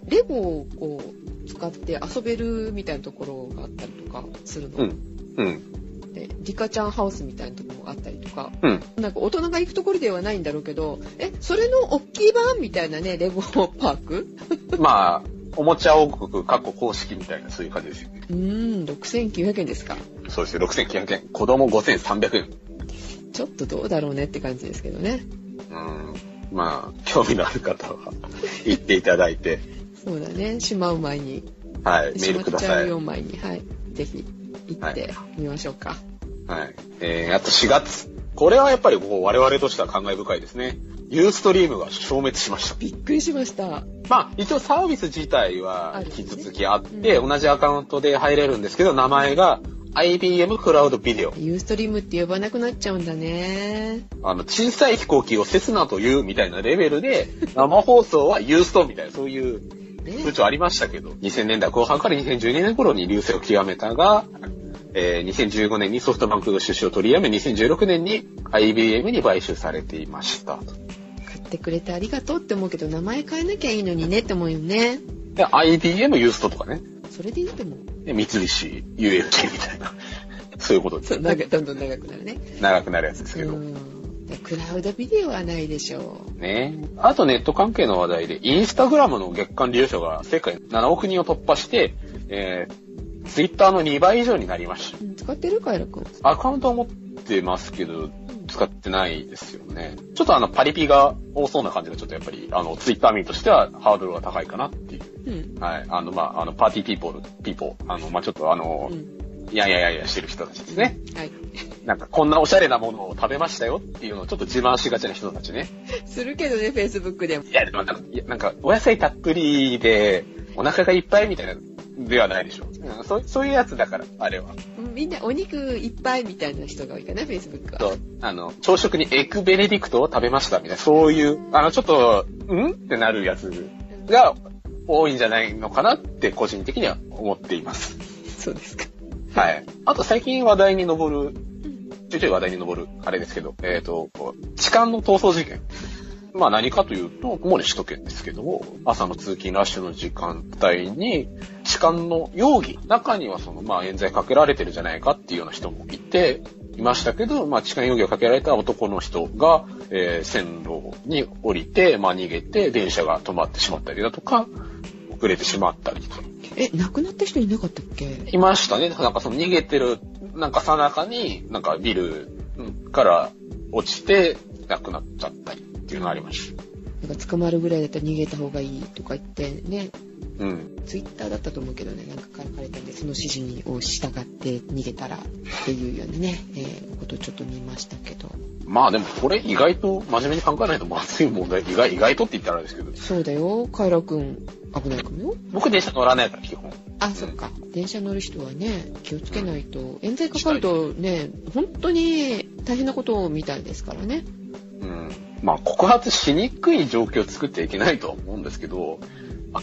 レゴをこう、使って遊べるみたいなところがあったりとかするの。うん。うん。でリカちゃんハウスみたいなところがあったりとか。うん。なんか大人が行くところではないんだろうけど、え、それの大きい版みたいなね、レゴパーク？まあ、おもちゃ王国過去公式みたいなそういう感じですよね。うーん、6900円ですか。そうですよ、6900円。子供5300円。ちょっとどうだろうねって感じですけどね。うん。まあ、興味のある方は、行っていただいて、そうだね。しまう前に。はい、メールください。しまっ前に。はい。ぜひ、行ってみましょうか。はい。えー、あと4月。これはやっぱりもう我々としては感慨深いですね。ユーストリームが消滅しました。びっくりしました。まあ、一応サービス自体は引き続きあって、うん同じアカウントで入れるんですけど、名前が IBM クラウドビデオ。ユーストリームって呼ばなくなっちゃうんだね。あの、小さい飛行機をセスナというみたいなレベルで、生放送はユーストみたいな、そういう風ね。潮ありましたけど、2000年代後半から2012年頃に流星を極めたが、えー2015年にソフトバンクが出資を取りやめ、2016年に IBM に買収されていました。買ってくれてありがとうって思うけど、名前変えなきゃいいのにねって思うよね。で、IBM ユーストとかね、それでいいと思う。で三菱 UFJ みたいな、そういうことですそう、長どんどん長くなるね。長くなるやつですけど。うん。クラウドビデオはないでしょねあとネット関係の話題で、インスタグラムの月間利用者が世界7億人を突破して、えー、ツイッターの2倍以上になりました使ってる？カイラくん。アカウントは持ってますけど、使ってないですよね。ちょっとあの、パリピが多そうな感じがちょっとやっぱり、あの、ツイッター民としてはハードルが高いかなっていう。うん。はい。あの、まあ、あの、 party people、people、あの、まあ、ちょっとあのう、ん。いやいやいやいやしてる人たちですね。はい。なんか、こんなおしゃれなものを食べましたよっていうのをちょっと自慢しがちな人たちね。するけどね、Facebook でも。いや、でもなんか、なんかお野菜たっぷりで、お腹がいっぱいみたいな、ではないでしょ。うん、そうそういうやつだから、あれは。うんみんなお肉いっぱいみたいな人が多いかな、Facebook は。と、あの、朝食にエッグベネディクトを食べましたみたいな、そういう、あの、ちょっと、ん？ってなるやつが多いんじゃないのかなって、個人的には思っています。そうですか。はい。あと最近話題に上る、うん。ちょいちょい話題に上る、あれですけど、えっ、と、こう痴漢の逃走事件。まあ何かというと、主に首都圏ですけども、朝の通勤ラッシュの時間帯に、痴漢の容疑、中にはその、まあ冤罪かけられてるじゃないかっていうような人もいて、いましたけど、まあ痴漢容疑をかけられた男の人が、えー線路に降りて、まあ逃げて、電車が止まってしまったりだとか、遅れてしまったりと。え、亡くなった人いなかったっけ？いましたね。なんかその逃げてる、なんかさなかに、なんかビルから落ちて亡くなっちゃったりっていうのがありました。なんか捕まるぐらいだったら逃げた方がいいとか言ってね、うん。ツイッターだったと思うけどね、なんか書かれたんで、その指示にを従って逃げたらっていうようなね、えーことをちょっと見ましたけど。まあでもこれ意外と真面目に考えないとまずい問題。意外、意外とって言ったらあれですけど。そうだよ、カイラくん、危ないかもよ。僕電車乗らないから基本。あ、そっか。電車乗る人はね、気をつけないと、冤罪かかるとね、本当に大変なことみたいですからね。うん。まあ告発しにくい状況を作ってはいけないとは思うんですけど、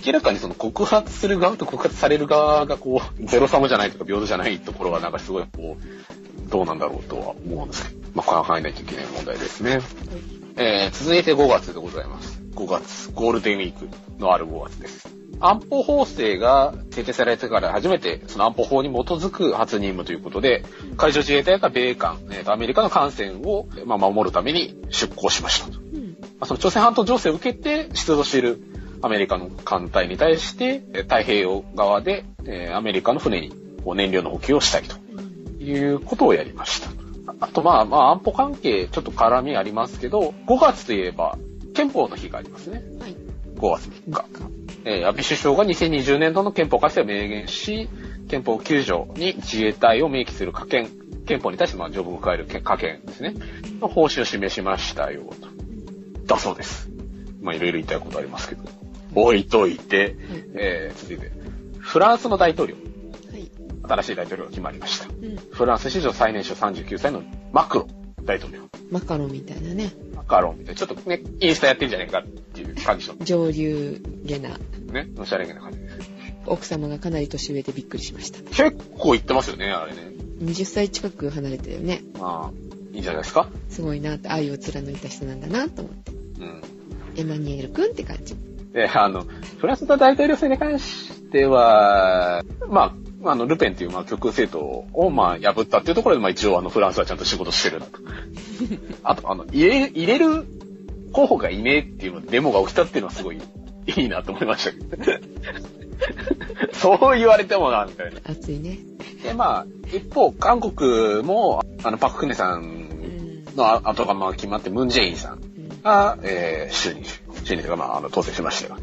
明らかにその告発する側と告発される側がこう、ゼロサムじゃないとか平等じゃないところはなんかすごいこう、どうなんだろうとは思うんですけど、まあ考えないといけない問題ですね。えー続いて5月でございます。5月、ゴールデンウィークのある5月です。安保法制が制定されてから初めて、その安保法に基づく初任務ということで、海上自衛隊が米韓、えーとアメリカの艦船を、まあ、守るために出港しましたと。まうん。あその朝鮮半島情勢を受けて出土しているアメリカの艦隊に対して、えー太平洋側で、えーアメリカの船にこう燃料の補給をしたいということをやりました。あと、まあ、まあ、安保関係、ちょっと絡みありますけど、5月といえば、憲法の日がありますね。はい。5月3日。えー安倍首相が2020年度の憲法改正を明言し、憲法9条に自衛隊を明記する加憲、憲法に対してまあ条文を加える加憲ですね。の方針を示しましたよ、と。だそうです。まあ、いろいろ言いたいことありますけど。置いといて、えー続いて、フランスの大統領、はい。新しい大統領が決まりました。うん。フランス史上最年少39歳のマクロン大統領。マカロンみたいなね、マカロンみたいな、ちょっとね、インスタやってんじゃないかっていう感じの、上流げなね、おしゃれげな感じです。奥様がかなり年上でびっくりしました。結構言ってますよね、あれね。20歳近く離れてるよね。まあ、いいんじゃないですか。すごいなって、愛を貫いた人なんだなと思って。うん。エマニュエル君って感じ。で、あの、フランスの大統領選に関しては、まあ、あの、ルペンっていう、まあ、極右政党を、まあ、破ったっていうところで、まあ、一応、あの、フランスはちゃんと仕事してるなと。あと、あの、入れ、入れる候補がいねえっていうデモが起きたっていうのはすごいいいなと思いましたけど。そう言われてもな、みたいな。熱いね。で、まあ、一方、韓国も、あの、パククネさうんん。の後がまあ決まって、ムンジェインさんが、えー、就任、就任というか、まあ、あの、当選しましたよ。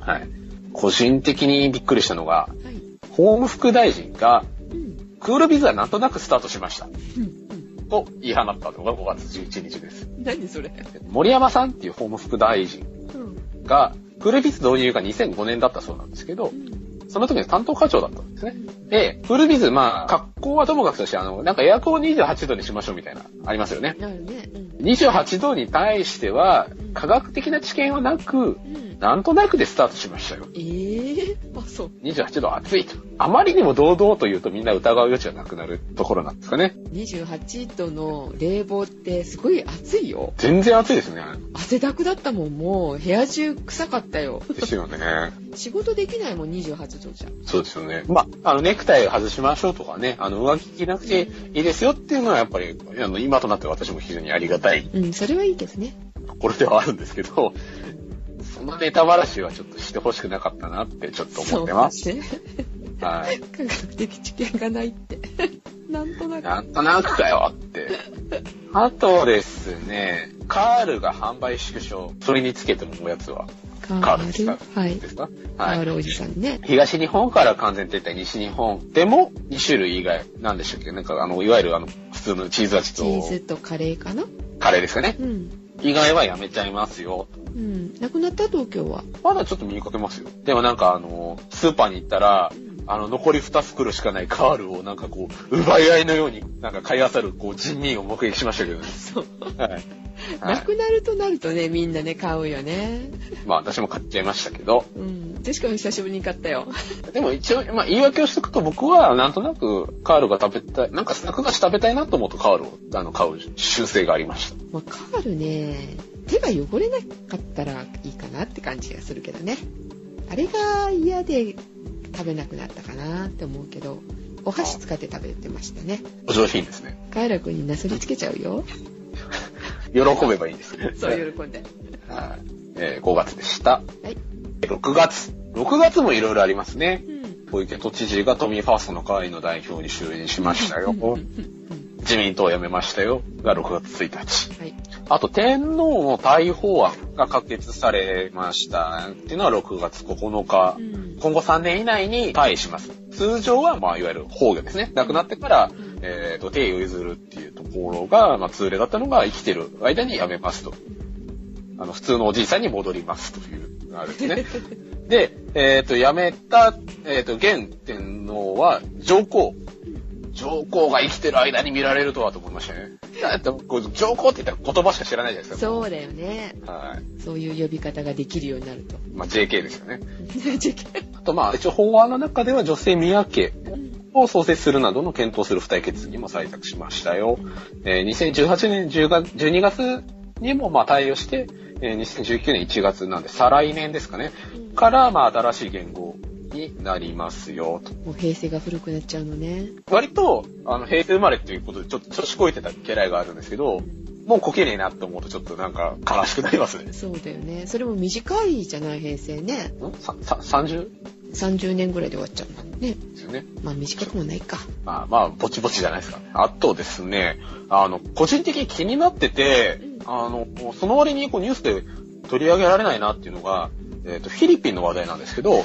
はい。個人的にびっくりしたのが、はい。法務副大臣が、うん。クールビズはなんとなくスタートしました。うん。と言い放ったのが5月11日です。うん。何それ？森山さんっていう法務副大臣うん。が、クールビズ導入が2005年だったそうなんですけどう、ん。その時の担当課長だったんですね。で、クールビズ、まあ、格好はともかくとして、あの、なんかエアコンを28度にしましょうみたいな、ありますよね。なるね。うん。28度に対しては、科学的な知見はなく、うん。なんとなくでスタートしましたよ。ええ あ、そう。28度暑いと。あまりにも堂々と言うとみんな疑う余地はなくなるところなんですかね。28度の冷房ってすごい暑いよ。全然暑いですね。汗だくだったもん、もう部屋中臭かったよ。ですよね。仕事できないもん、28度じゃ。そうですよね。まあ、あの、ネクタイ外しましょうとかね、あの、上着着なくていいですよっていうのはやっぱり、あの、今となっては私も非常にありがたいうん、それはいいけどね。ところではあるんがですけど、そのネタばらしはちょっとしてほしくなかったなってちょっと思ってます。そうね。はい。科学的知見がないって。なんとなく。なんとなくかよって。あとですね、カールが販売縮小。それにつけてもおやつは、カカールですか？はいで。すかカはい。ールおじさんね。東日本から完全撤退、西日本でも2種類以外、なんでしたっけ？なんかあの、いわゆるあの、普通のチーズ味チーズととカレーかな？カレーですかね。うん。以外はやめちゃいますよ。うん。なくなった東京は？まだちょっと見かけますよ。でもなんかあの、スーパーに行ったら、あの、残り2袋しかないカールをなんかこう、奪い合いのようになんか買い漁る、こう、人民を目撃しましたけどね。そう。はい。はいなくなるとなるとね、みんなね、買うよね。まあ私も買っちゃいましたけど。うん。ジェシカも久しぶりに買ったよ。でも一応、まあ言い訳をしとくと僕はなんとなくカールが食べたい、なんかスナック菓子食べたいなと思うとカールをあの買う習性がありました。まあ、カールね、手が汚れなかったらいいかなって感じがするけどね。あれが嫌で食べなくなったかなって思うけど、お箸使って食べてましたね。お上品ですね。カール君になすりつけちゃうよ。喜べばいいですね。そう喜んで。はい。えー5月でした。はい。6月。6月もいろいろありますね。うん。小池都知事が都民ファーストの会の代表に就任しましたよ。自民党を辞めましたよ。が6月1日。はい。あと、天皇の逮捕案が可決されました。っていうのは6月9日。うん今後3年以内に退位します。通常は、まあ、いわゆる崩御ですね。亡くなってから、えっ、と、定位を譲るっていうところが、まあ、通例だったのが生きてる間に辞めますと。あの、普通のおじいさんに戻りますという、あれですね。で、えっ、と、辞めた、えっ、と、現天皇は上皇。上皇が生きてる間に見られるとはと思いましたね。だってこう上皇って言ったら言葉しか知らないじゃないですか。そうだよね。はい。そういう呼び方ができるようになると。まあ、JK ですよね。事件あと、まあ、一応法案の中では女性宮家を創設するなどの検討する付帯決議も採択しましたよ。えー2018年10月12月にもまあ対応して、えー2019年1月なんで再来年ですかね。から、まあ、新しい言語になりますよと。もう平成が古くなっちゃうのね。割と、あの、平成生まれっていうことでちょっと調子こいてた家来があるんですけど、もうこけねえなって思うとちょっとなんか悲しくなりますね。そうだよね。それも短いじゃない、平成ね。ん？さ、さ、30? 30年ぐらいで終わっちゃうんね。ですよね。まあ短くもないか。まあまあ、ぼちぼちじゃないですか。あとですね、あの、個人的に気になってて、あの、その割にこうニュースで取り上げられないなっていうのが、えっ、と、フィリピンの話題なんですけど、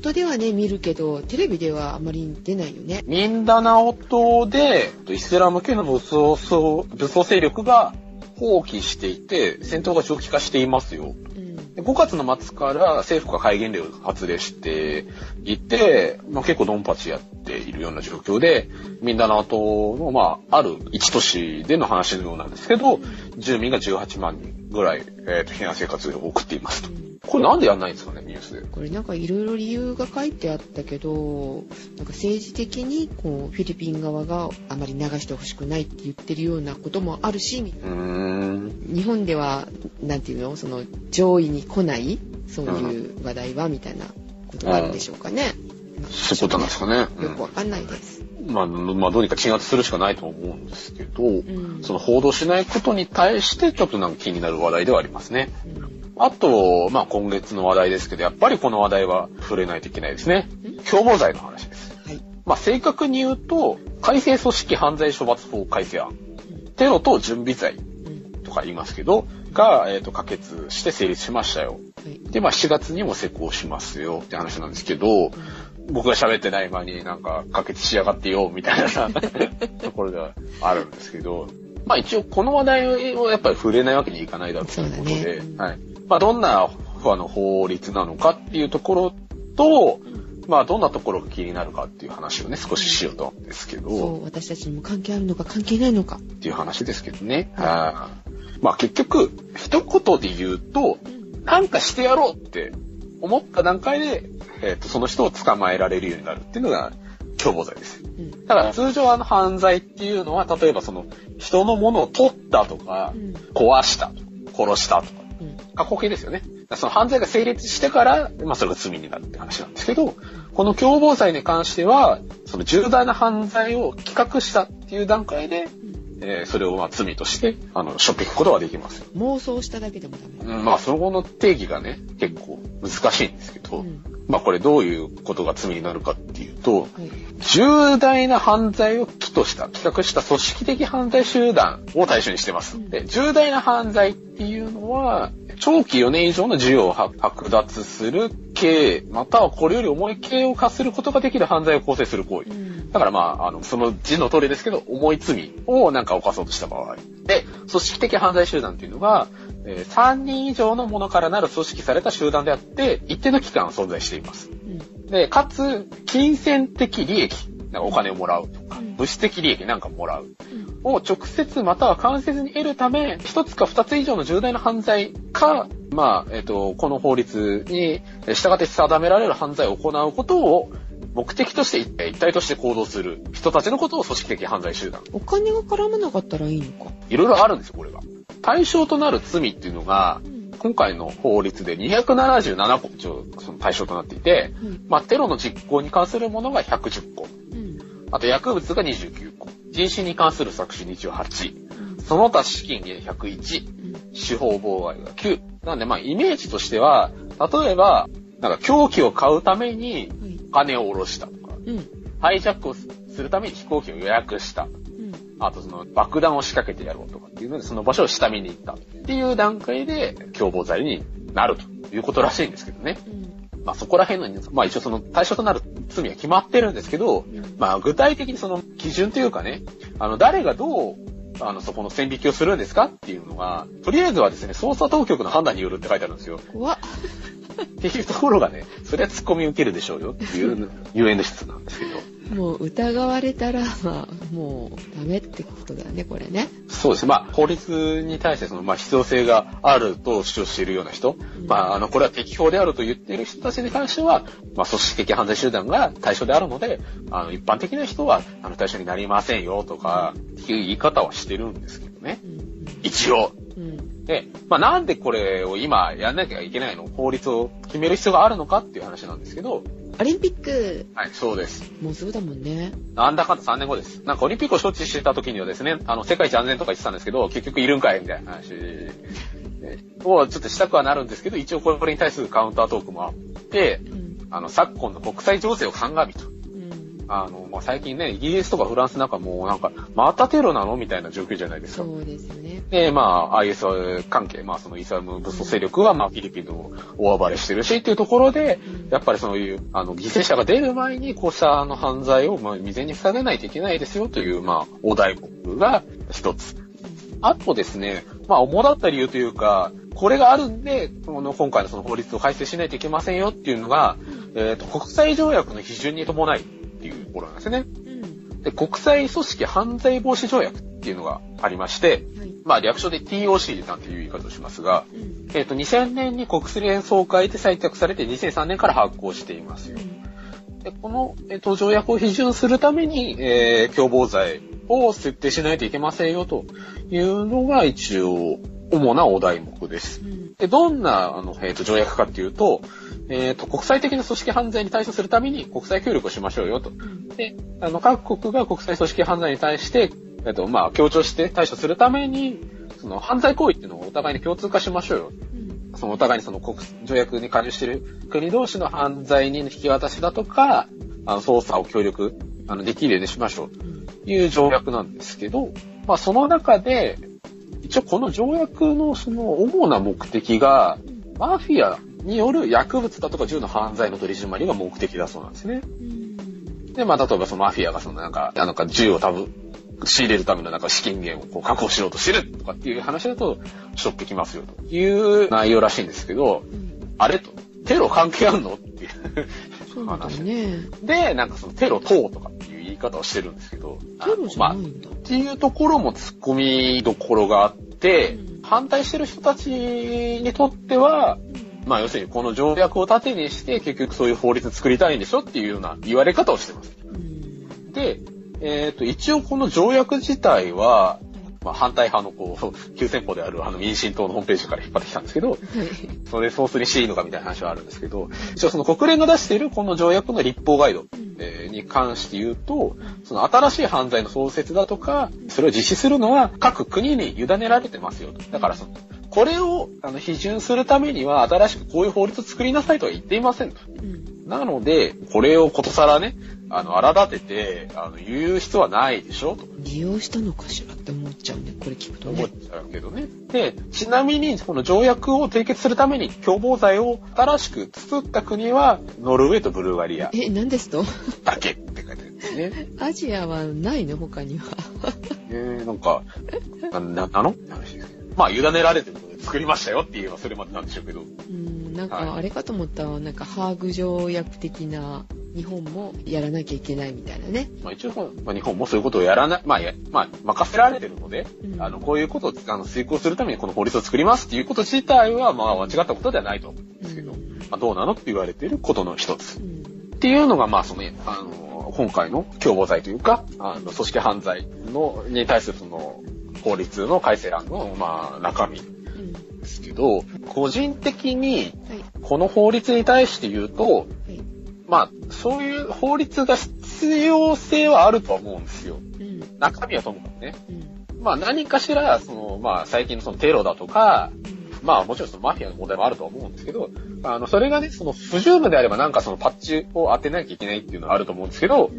トではね、見るけど、テレビではあまり出ないよね。ミンダナオ島で、イスラム系の武装武装勢力が放棄していて、戦闘が長期化していますよ。うん。で5月の末から政府が戒厳令を発令していて、まあ、結構ドンパチやっているような状況で、ミンダナオ島の、まあ、ある一都市での話のようなんですけど、住民が18万人ぐらい、えーと避難生活を送っていますと。これなんでやんないんですかね、ニュースで。これなんかいろいろ理由が書いてあったけど、なんか政治的にこうフィリピン側があまり流してほしくないって言ってるようなこともあるし。日本では、なんていうの、その上位に来ない、そういう話題はみたいなことがあるんでしょうかね。そういうことなんですかね。よくわかんないです。うんまあ、まあ、どうにか鎮圧するしかないと思うんですけど、んその報道しないことに対してちょっとなんか気になる話題ではありますね。うんあと、まあ今月の話題ですけど、やっぱりこの話題は触れないといけないですね。共謀罪の話です。はい。まあ正確に言うと、改正組織犯罪処罰法改正案。テロと準備罪うんととか言いますけど、が、えっ、と、可決して成立しましたよ。はい。で、まあ7月にも施行しますよって話なんですけど、僕が喋ってない間になんか可決しやがってよ、みたいな ところがあるんですけど、まあ一応この話題をやっぱり触れないわけにいかないだろうということで、ねはい。まあどんなあの法律なのかっていうところと、まあどんなところが気になるかっていう話をね、少ししようと思うんですけど、そう、私たちにも関係あるのか関係ないのか。っていう話ですけどね。あーまあ結局、一言で言うと、なんかしてやろうって思った段階で、えっ、と、その人を捕まえられるようになるっていうのが共謀罪です。うん。だ通常あの犯罪っていうのは、例えばその人のものを取ったとかう、ん。壊した殺したとか、うん。過去形ですよね。その犯罪が成立してから、まあそれが罪になるって話なんですけど、この共謀罪に関しては、その重大な犯罪を企画したっていう段階で、えーそれをまあ罪として、あの、しょっぴくことができます。妄想しただけでもダメ。うんまあその後の定義がね、結構難しいんですけど、うんまあこれどういうことが罪になるかっていうと、はい。重大な犯罪を起とした、企画した組織的犯罪集団を対象にしてます。で、重大な犯罪っていうのは、長期4年以上の授与を剥奪する刑、またはこれより重い刑を課することができる犯罪を構成する行為。うんだからまあ、あの、その字の通りですけど、重い罪をなんか犯そうとした場合。で、組織的犯罪集団っていうのが、えー3人以上のものからなる組織された集団であって、一定の期間存在しています。うんで、かつ、金銭的利益、なんかお金をもらうとか、うん物質的利益なんかもらう。うんを直接または間接に得るため、一つか二つ以上の重大な犯罪か、まあ、えっ、と、この法律に従って定められる犯罪を行うことを目的として一体一体として行動する人たちのことを組織的犯罪集団。お金が絡まなかったらいいのか。いろいろあるんですよ、これが。対象となる罪っていうのが、今回の法律で277個一応その対象となっていて、うんまあ、テロの実行に関するものが110個。うん。あと薬物が29個。人身に関する搾取28。うんその他資金が101。司法妨害が9。なんでまあイメージとしては、例えば、なんか凶器を買うためにはい。金を下ろしたとか、うん。ハイジャックをするために飛行機を予約した。うん。あとその爆弾を仕掛けてやろうとかっていうので、その場所を下見に行ったっていう段階で共謀罪になるということらしいんですけどね。うん。まあそこら辺の、まあ一応その対象となる罪は決まってるんですけど、まあ具体的にその基準というかね、あの誰がどう、あのそこの線引きをするんですかっていうのが、とりあえずはですね、捜査当局の判断によるって書いてあるんですよ。怖っ。っていうところがね、それは突っ込み受けるでしょうよっていう、ゆえの質なんですけど。もう疑われたら、まあ、もうダメってことだね、これね。そうですね。まあ、法律に対してその、まあ、必要性があると主張しているような人、まあ、あの、これは適法であると言っている人たちに関しては、まあ、組織的犯罪集団が対象であるので、あの、一般的な人は、あの、対象になりませんよとか、っていう言い方はしてるんですけどね。うん。一応。うん。で、まあ、なんでこれを今やんなきゃいけないの？法律を決める必要があるのかっていう話なんですけど、オリンピック、はい、そうです。もうすぐだもんね。なんだかんだ3年後です。なんかオリンピックを招致してた時にはですね、あの、世界一安全とか言ってたんですけど、結局いるんかいみたいな話えをちょっとしたくはなるんですけど、一応これに対するカウンタートークもあって、うん。あの、昨今の国際情勢を鑑みと。うん。あの、まあ、最近ね、イギリスとかフランスなんかもうなんか、またテロなのみたいな状況じゃないですか。そうですね。で、まあ、IS 関係、まあ、そのイスラム武装勢力は、まあ、フィリピンを大暴れしてるしっていうところで、やっぱりそういう、あの、犠牲者が出る前に、こうしたあの犯罪を、まあ、未然に防げないといけないですよという、まあ、お題目が一つ。あとですね、まあ、主だった理由というか、これがあるんで、この今回のその法律を改正しないといけませんよっていうのが、えっ、と、国際条約の批准に伴いところなんですね。うん。で、国際組織犯罪防止条約っていうのがありまして、はい。まあ略称で TOC なんていう言い方をしますが、うん。えっ、と、2000年に国連総会で採択されて2003年から発行していますよ。で、この、えっと条約を批准するために、えー共謀罪を設定しないといけませんよというのが一応、主なお題目です。うん。で、どんな、あの、えっ、と、条約かっていうと、えっ、と、国際的な組織犯罪に対処するために国際協力をしましょうよと。で、あの、各国が国際組織犯罪に対して、えっ、と、まあ、協調して対処するために、その、犯罪行為っていうのをお互いに共通化しましょうよ。うん。そのお互いにその国、条約に加入している国同士の犯罪人の引き渡しだとか、あの、捜査を協力、あの、できるようにしましょううん。という条約なんですけど、まあ、その中で、一応この条約のその主な目的が、マフィアによる薬物だとか銃の犯罪の取り締まりが目的だそうなんですね。で、まあ、例えばそのマフィアがそのなんか、なんか銃を多分、仕入れるためのなんか資金源をこう確保しようとしてるとかっていう話だと、しょってきますよという内容らしいんですけど、あれと、テロ関係あんのっていうそうだね。で、なんかそのテロ等とか方をしてるんですけど。まあっていうところも突っ込みどころがあって、うん反対してる人たちにとっては、まあ要するにこの条約を盾にして結局そういう法律作りたいんでしょっていうような言われ方をしてます。うんで、えっ、と、一応この条約自体は、まあ反対派のこう、急先鋒であるあの民進党のホームページから引っ張ってきたんですけど、はい。それソースにしていいのかみたいな話はあるんですけど、一応その国連が出しているこの条約の立法ガイド、えーに関して言うと、その新しい犯罪の創設だとか、それを実施するのは各国に委ねられてますよと。だからその、これをあの批准するためには新しくこういう法律を作りなさいとは言っていませんと。うんなので、これをことさらね、あの、荒立てて、あの、言う必要はないでしょ？と。利用したのかしらって思っちゃうね、これ聞くとね。思っちゃうけどね。で、ちなみに、この条約を締結するために共謀罪を新しく作った国は、ノルウェーとブルガリアえ、何ですと？だけって書いてあるんですね。アジアはないの？他には。えー、なんか、な、な、なの？って話です。まあ、委ねられてるので作りましたよっていうのはそれまでなんでしょうけど。うん、なんはいかあれかと思ったら、なんかハーグ条約的な日本もやらなきゃいけないみたいなね。まあ一応、まあ、日本もそういうことをやらない、まあ、やまあ、任せられてるので、うんあの、こういうことをあの遂行するためにこの法律を作りますっていうこと自体は、まあ、間違ったことではないと思うんですけど、うんまあ、どうなのって言われていることの一つ。うんっていうのが、まあ、その、あの、今回の共謀罪というか、あの、組織犯罪の、に対するその、法律の改正案の、まあ、中身うんですけど、個人的に、はい。この法律に対して言うと、はい。まあ、そういう法律が必要性はあるとは思うんですよ。うん。中身はともかくね。うん。まあ何かしら、その、まあ最近のそのテロだとか、うんまあもちろんそのマフィアの問題もあるとは思うんですけど、あの、それがね、その不十分であればなんかそのパッチを当てなきゃいけないっていうのはあると思うんですけど、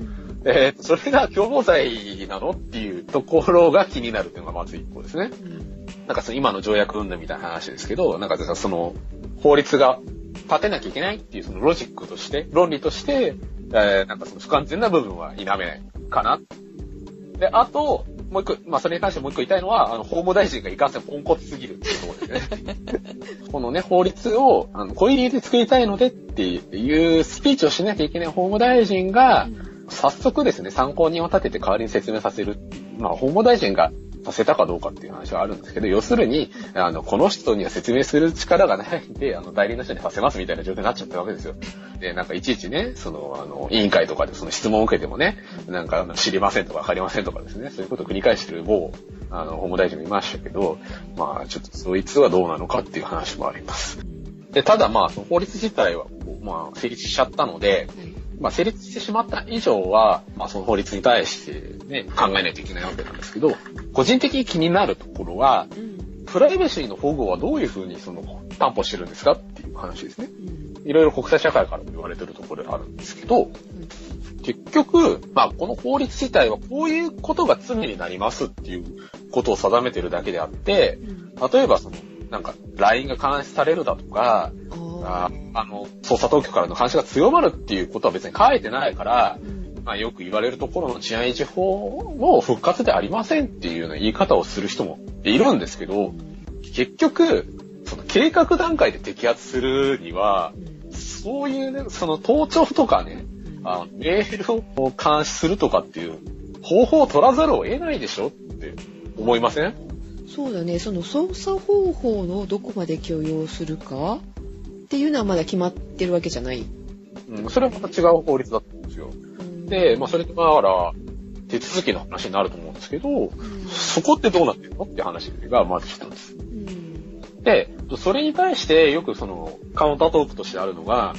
えーと、それが共謀罪なのっていうところが気になるっていうのがまず一個ですね。うんなんかその今の条約運動みたいな話ですけど、なんかその法律が立てなきゃいけないっていうそのロジックとして、論理として、えーなんかその不完全な部分は否めないかな。で、あと、もう一個、まあそれに関してもう一個言いたいのは、あの、法務大臣がいかんせんポンコツすぎるっていうところですね。このね、法律を、あの、こういう理由で作りたいのでっていうスピーチをしなきゃいけない法務大臣が、早速ですね、参考人を立てて代わりに説明させる。まあ、法務大臣がさせたかどうかっていう話はあるんですけど、要するに、あの、この人には説明する力がないんで、あの、代理の人にさせますみたいな状況になっちゃったわけですよ。で、なんかいちいちね、その、あの、委員会とかでその質問を受けてもね、なんか、知りませんとかわかりませんとかですね、そういうことを繰り返してる某、あの、法務大臣もいましたけど、まあ、ちょっとそいつはどうなのかっていう話もあります。で、ただまあ、その法律自体は、まあ、成立しちゃったので、まあ、成立してしまった以上は、まあ、その法律に対してね、考えないといけないわけなんですけど、個人的に気になるところは、うん。プライバシーの保護はどういうふうにその担保してるんですかっていう話ですね。うん。いろいろ国際社会からも言われてるところであるんですけど、結局、まあ、この法律自体はこういうことが罪になりますっていうことを定めてるだけであって、うん。例えばその、なんか、LINE が監視されるだとか、ああの、捜査当局からの監視が強まるっていうことは別に書いてないから、まあ、よく言われるところの治安維持法の復活でありませんっていうような言い方をする人もいるんですけど、結局、その計画段階で摘発するには、そういうね、その盗聴とかね、あのメールを監視するとかっていう方法を取らざるを得ないでしょって思いません？そうだね、その操作方法のどこまで許容するかっていうのはまだ決まってるわけじゃない。うん、それはまた違う法律だったんですよ。で、まあそれとだから、手続きの話になると思うんですけど、うんそこってどうなってるのって話がまず一つ。うんで、それに対してよくそのカウンタートークとしてあるのが、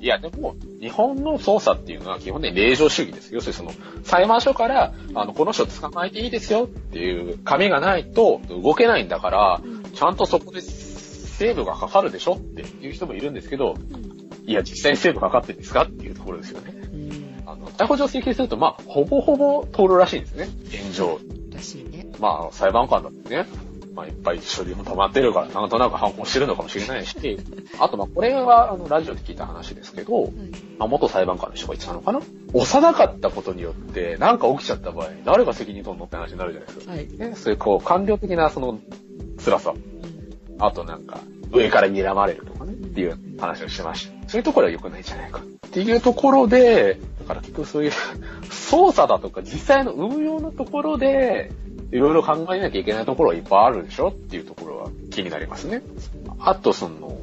いやでも日本の捜査っていうのは基本的に令状主義です。要するにその裁判所から、あの、この人捕まえていいですよっていう紙がないと動けないんだから、ちゃんとそこでセーブがかかるでしょっていう人もいるんですけど、いや、実際にセーブかかってるんですかっていうところですよね。うんあの、逮捕状請求すると、まあ、ほぼほぼ通るらしいんですね。現状。らしいね。まあ、裁判官だってね、まあ、いっぱい書類も溜まってるから、なんとなく反抗してるのかもしれないし、あと、まあ、これは、あの、ラジオで聞いた話ですけど、まあ、元裁判官の人が言ってたのかな？幼かったことによって、なんか起きちゃった場合、誰が責任取るのって話になるじゃないですか。はい。ね、そういう、こう、官僚的な、その、辛さ。あとなんか、上から睨まれるとかね、っていう話をしてました。そういうところは良くないんじゃないか。っていうところで、だから結局そういう、操作だとか実際の運用のところで、いろいろ考えなきゃいけないところはいっぱいあるでしょっていうところは気になりますね。あとその、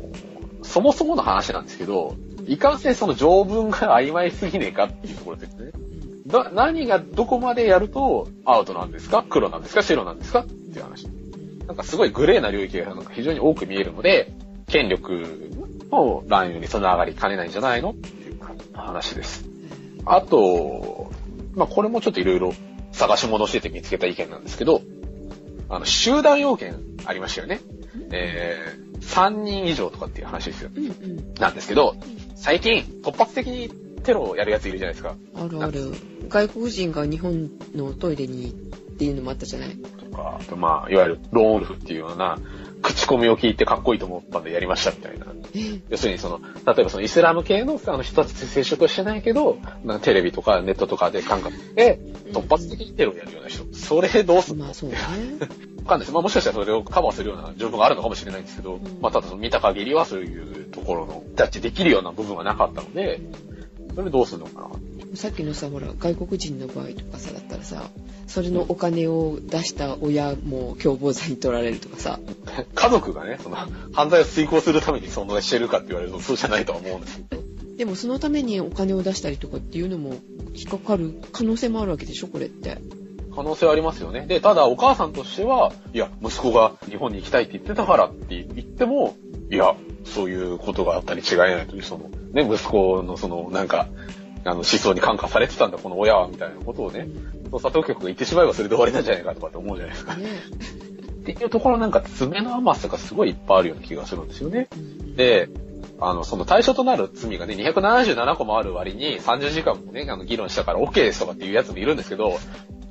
そもそもの話なんですけど、いかんせんその条文が曖昧すぎねえかっていうところですね。だ何がどこまでやるとアウトなんですか？黒なんですか？白なんですか？っていう話。なんかすごいグレーな領域がなんか非常に多く見えるので、権力の乱用につながりかねないんじゃないのっていう話です。あと、まあこれもちょっといろいろ探し物してて見つけた意見なんですけど、あの、集団要件ありましたよね。えー、3人以上とかっていう話ですよ。うんうん。なんですけど、最近突発的にテロをやるやついるじゃないですか。あるある。外国人が日本のトイレにっていうのもあったじゃない。とか、あとまあ、いわゆるローンウルフっていうような、口コミを聞いてかっこいいと思ったんでやりましたみたいな。え 要するにその、例えばそのイスラム系のあの人たちと接触してないけど、なんかテレビとかネットとかで感覚で、突発的にテロをやるような人。それどうすんの？まあそうね。わかんないです。まあもしかしたらそれをカバーするような状況があるのかもしれないんですけど、まあただその見た限りはそういうところのジャッジできるような部分はなかったので、それどうするのかな。さっきのさ、ほら、外国人の場合とかさ、だったらさ、それのお金を出した親も共謀罪に取られるとかさ、家族がね、その、犯罪を遂行するために存在してるかって言われるとそうじゃないとは思うんですけど。でもそのためにお金を出したりとかっていうのも引っかかる可能性もあるわけでしょ、これって。可能性はありますよね。で、ただお母さんとしては、いや、息子が日本に行きたいって言ってたからって言っても、いや、そういうことがあったに違いないという、その、ね、息子のその、なんか、あの、思想に感化されてたんだ、この親は、みたいなことをね、捜査当局が言ってしまえばそれで終わりなんじゃないかとかって思うじゃないですか。ね。っていうところなんか爪の甘さがすごいいっぱいあるような気がするんですよね。で、あの、その対象となる罪がね、277個もある割に30時間もね、あの、議論したから OK ですとかっていうやつもいるんですけど、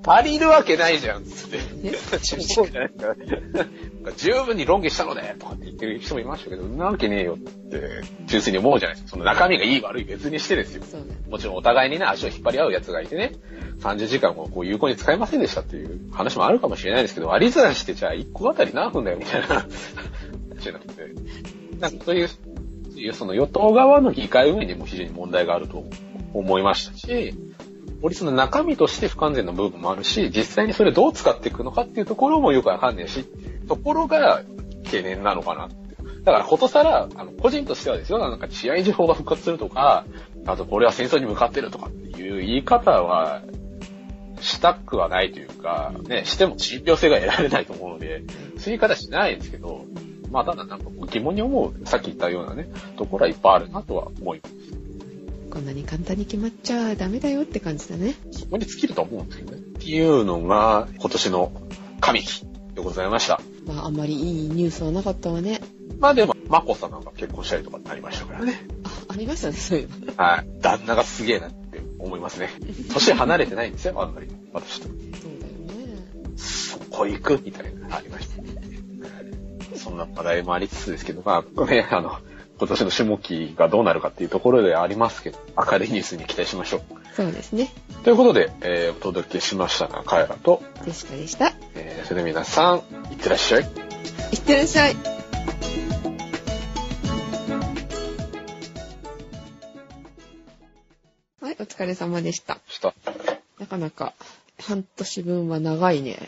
足りるわけないじゃん、つって。ねそうじゃないですか。十分に論議したので、とかって言ってる人もいましたけど、んなわけねえよって、純粋に思うじゃないですか。その中身がいい悪い別にしてですよ。もちろんお互いにね、足を引っ張り合うやつがいてね、30時間をこう有効に使いませんでしたっていう話もあるかもしれないですけど、割り算してじゃあ1個あたり何分だよみたいな 話になって、なんかそういう、そういうその与党側の議会運営にも非常に問題があると思いましたし、法律の中身として不完全な部分もあるし、実際にそれをどう使っていくのかっていうところもよくわかんないし、ところが懸念なのかなって。だからことさら、あの、個人としてはですよ、なんか治安維持法が復活するとか、あとこれは戦争に向かってるとかっていう言い方は、したくはないというか、ね、しても信憑性が得られないと思うので、そういう言い方しないですけど、まあただなんか疑問に思う、さっき言ったようなね、ところはいっぱいあるなとは思います。こんなに簡単に決まっちゃダメだよって感じだね。そこに尽きると思うんですけどね。っていうのが、今年の上期でございました。まああんまりいいニュースはなかったわね。まあでも、マコさんなんか結婚したりとかになりましたからね。あ、ありましたね、そういえば。はい。旦那がすげえなって思いますね。年離れてないんですよ、あんまり。私と。そうだよね。そこ行くみたいなのありました。そんな話題もありつつですけど、まあ、ね、あの、今年の下期がどうなるかっていうところではありますけど、明るいニュースに期待しましょう。そうですね。ということで、えーお届けしましたが、カエラと、ジェシカでした。えーそれでは皆さん、いってらっしゃい。いってらっしゃい。はい、お疲れ様でした。した。なかなか半年分は長いね。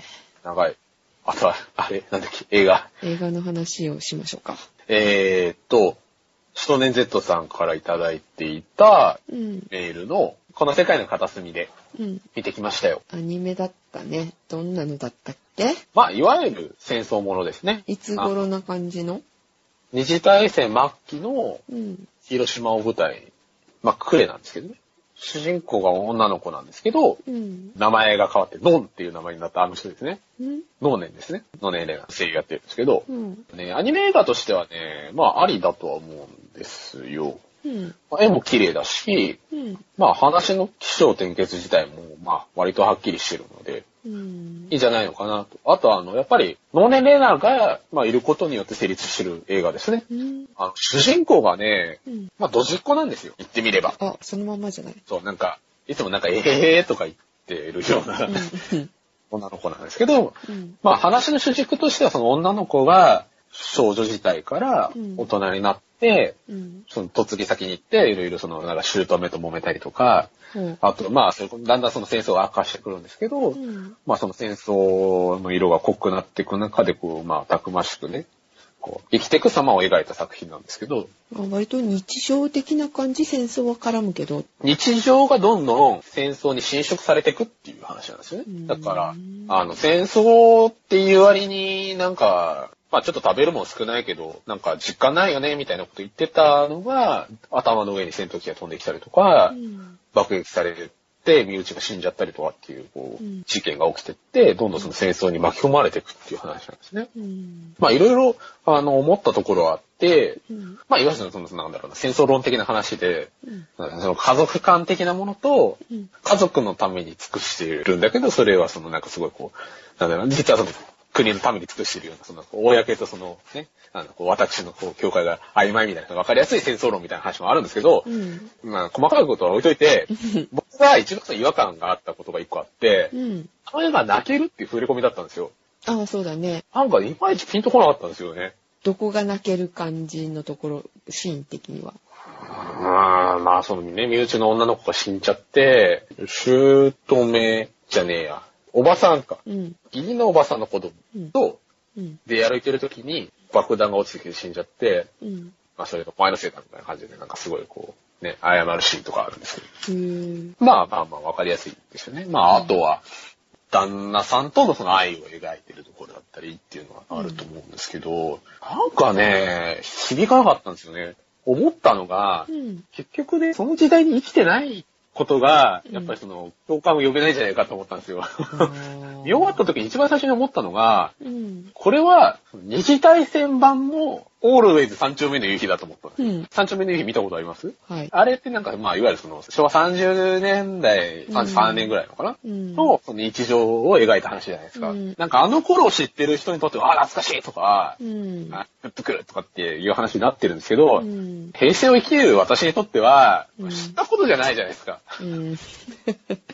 長い。あとは、あれ、なんだっけ、映画。映画の話をしましょうか。えーっと、シュトネン Z さんからいただいていたうん、メールの、この世界の片隅でうん。見てきましたよ。アニメだったね。どんなのだったっけ？まあ、いわゆる戦争ものですね。いつ頃な感じの？二次大戦末期のうん。広島を舞台に、まあ、クレなんですけどね。主人公が女の子なんですけど、うん。名前が変わって、ノンっていう名前になったあの人ですね。うん。ノーネンですね。ノーネンレが声優やってるんですけど、うん。ね、アニメ映画としてはね、まあ、ありだとは思うんですよ。うん。まあ絵も綺麗だし、うん。まあ、話の起承転結自体も、まあ、割とはっきりしてるので、うん。いいんじゃないのかなと。あとは、あの、やっぱり、ノーネン・レーナーが、まあ、いることによって成立してる映画ですね。うん。あの、主人公がね、うん。まあ、ドジっ子なんですよ。言ってみれば。あ、そのまんまじゃない。そう、なんか、いつもなんか、ええーとか言ってるようなうん。女の子なんですけど、うん。まあ話の主軸としてはその女の子が少女時代から大人になって、うん。その嫁ぎ先に行って、いろいろその、なんか姑と揉めたりとか、うん。あと、まあ、だんだんその戦争が悪化してくるんですけど、うん。まあその戦争の色が濃くなっていく中で、こう、まあ、たくましくね、こう、生きていく様を描いた作品なんですけど、あ割と日常的な感じ、戦争は絡むけど。日常がどんどん戦争に侵食されていくっていう話なんですよねうん。だから、あの、戦争っていう割になんか、まあちょっと食べるもん少ないけど、なんか実感ないよね、みたいなこと言ってたのが、頭の上に戦闘機が飛んできたりとか、うん。爆撃されて、身内が死んじゃったりとかっていう、こううん、事件が起きてって、どんどんその戦争に巻き込まれていくっていう話なんですね。うん。まあいろいろ、あの、思ったところはあって、うん。まあいわゆるその、なんだろうな、戦争論的な話で、その家族観的なものと、うん。家族のために尽くしているんだけど、それはそのなんかすごいこう、なんだろうな、実はその国のために尽くしているような、その、公とそのね、あの、こう私のこう、境界が曖昧みたいな、わかりやすい戦争論みたいな話もあるんですけど、うん。まあ、細かいことは置いといて、僕が一番違和感があったことが一個あって、うん。あの映画泣けるっていう触れ込みだったんですよ。ああ、そうだね。なんかいまいちピンとこなかったんですよね。どこが泣ける感じのところ、シーン的には。まあ、まあ、そのね、身内の女の子が死んじゃって、姑じゃねえや。おばさんか。うん。義理のおばさんの子供とうん。出歩いてる時に爆弾が落ちてきて死んじゃって、うん。まあそれがお前のせいだみたいな感じで、なんかすごいこう、ね、謝るシーンとかあるんですけど。まあまあまあわかりやすいですよね。まああとは、旦那さんとのその愛を描いてるところだったりっていうのはあると思うんですけど、なんかね、響かなかったんですよね。思ったのがう、ん。結局ね、その時代に生きてないことが、うんやっぱりその、共感を呼べないんじゃないかと思ったんですよ。見終わった時に一番最初に思ったのが、うん。これは二次大戦版のオールウェイズ三丁目の夕日だと思ったんです。うん。三丁目の夕日見たことあります？はい。あれってなんか、まあ、いわゆるその、昭和30年代、33年ぐらいのかな、うん。の、その日常を描いた話じゃないですか。うんなんかあの頃を知ってる人にとっては、あ、懐かしいとか、うん。あ、グッとくるとかっていう話になってるんですけど、うん。平成を生きる私にとっては、うん知ったことじゃないじゃないですか。うん。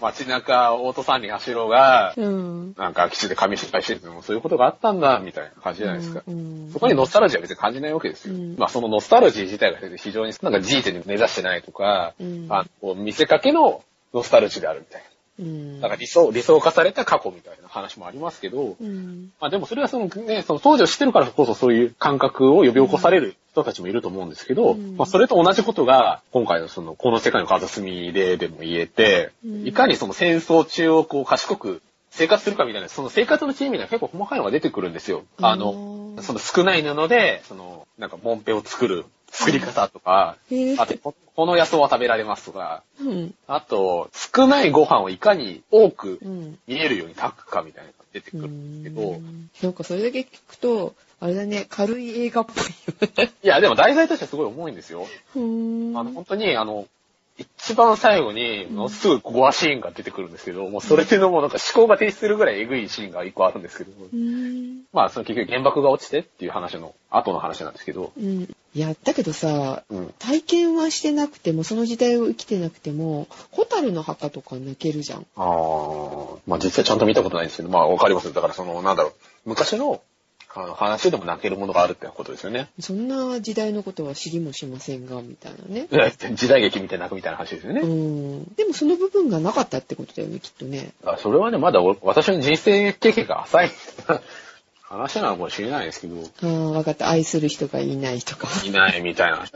街中、オート三輪走ろうが、うん。なんか基地で紙失敗してるのもそういうことがあったんだ、みたいな感じじゃないですか。うん。そこにノスタルジーは別に感じないわけですよ。うんまあそのノスタルジー自体が非常になんか事実に根ざしてないとか、うんあ見せかけのノスタルジーであるみたいうん。な。なんか理想、理想化された過去みたいな話もありますけど、うん。まあでもそれはそのね、その当時を知ってるからこそそういう感覚を呼び起こされる人たちもいると思うんですけど、うんまあそれと同じことが今回のその、この世界の片隅ででも言えて、うんいかにその戦争中をこう賢く生活するかみたいな、その生活の知恵みたいな結構細かいのが出てくるんですよ。あの、うんその少ない布で、その、なんか、モンペを作る作り方とか、あと、ここの野草は食べられますとか、うん。あと、少ないご飯をいかに多くうん。見えるように炊くかみたいなのが出てくるんですけど、なんかそれだけ聞くと、あれだね、軽い映画っぽいよね。いや、でも題材としてはすごい重いんですよ。あの、本当に、あの、一番最後に、ものすごいゴアシーンが出てくるんですけど、もうそれっていうのもなんか思考が停止するぐらいエグいシーンが一個あるんですけど、うーん。まあ、その結局原爆が落ちてっていう話の後の話なんですけど、うん。いや、だけどさ、うん。体験はしてなくても、その時代を生きてなくても、ホタルの墓とか抜けるじゃん。ああ、まあ実際ちゃんと見たことないんですけど、まあわかります。だからその、なんだろう、昔のあの話でも泣けるものがあるってことですよね。そんな時代のことは知りもしませんが、みたいなね。時代劇見て泣くみたいな話ですようね。ん。でもその部分がなかったってことだよね、きっとね。あそれはね、まだお私の人生経験が浅い話なのかもしれないですけど、ああ、わかった。愛する人がいないとか。いないみたいな話。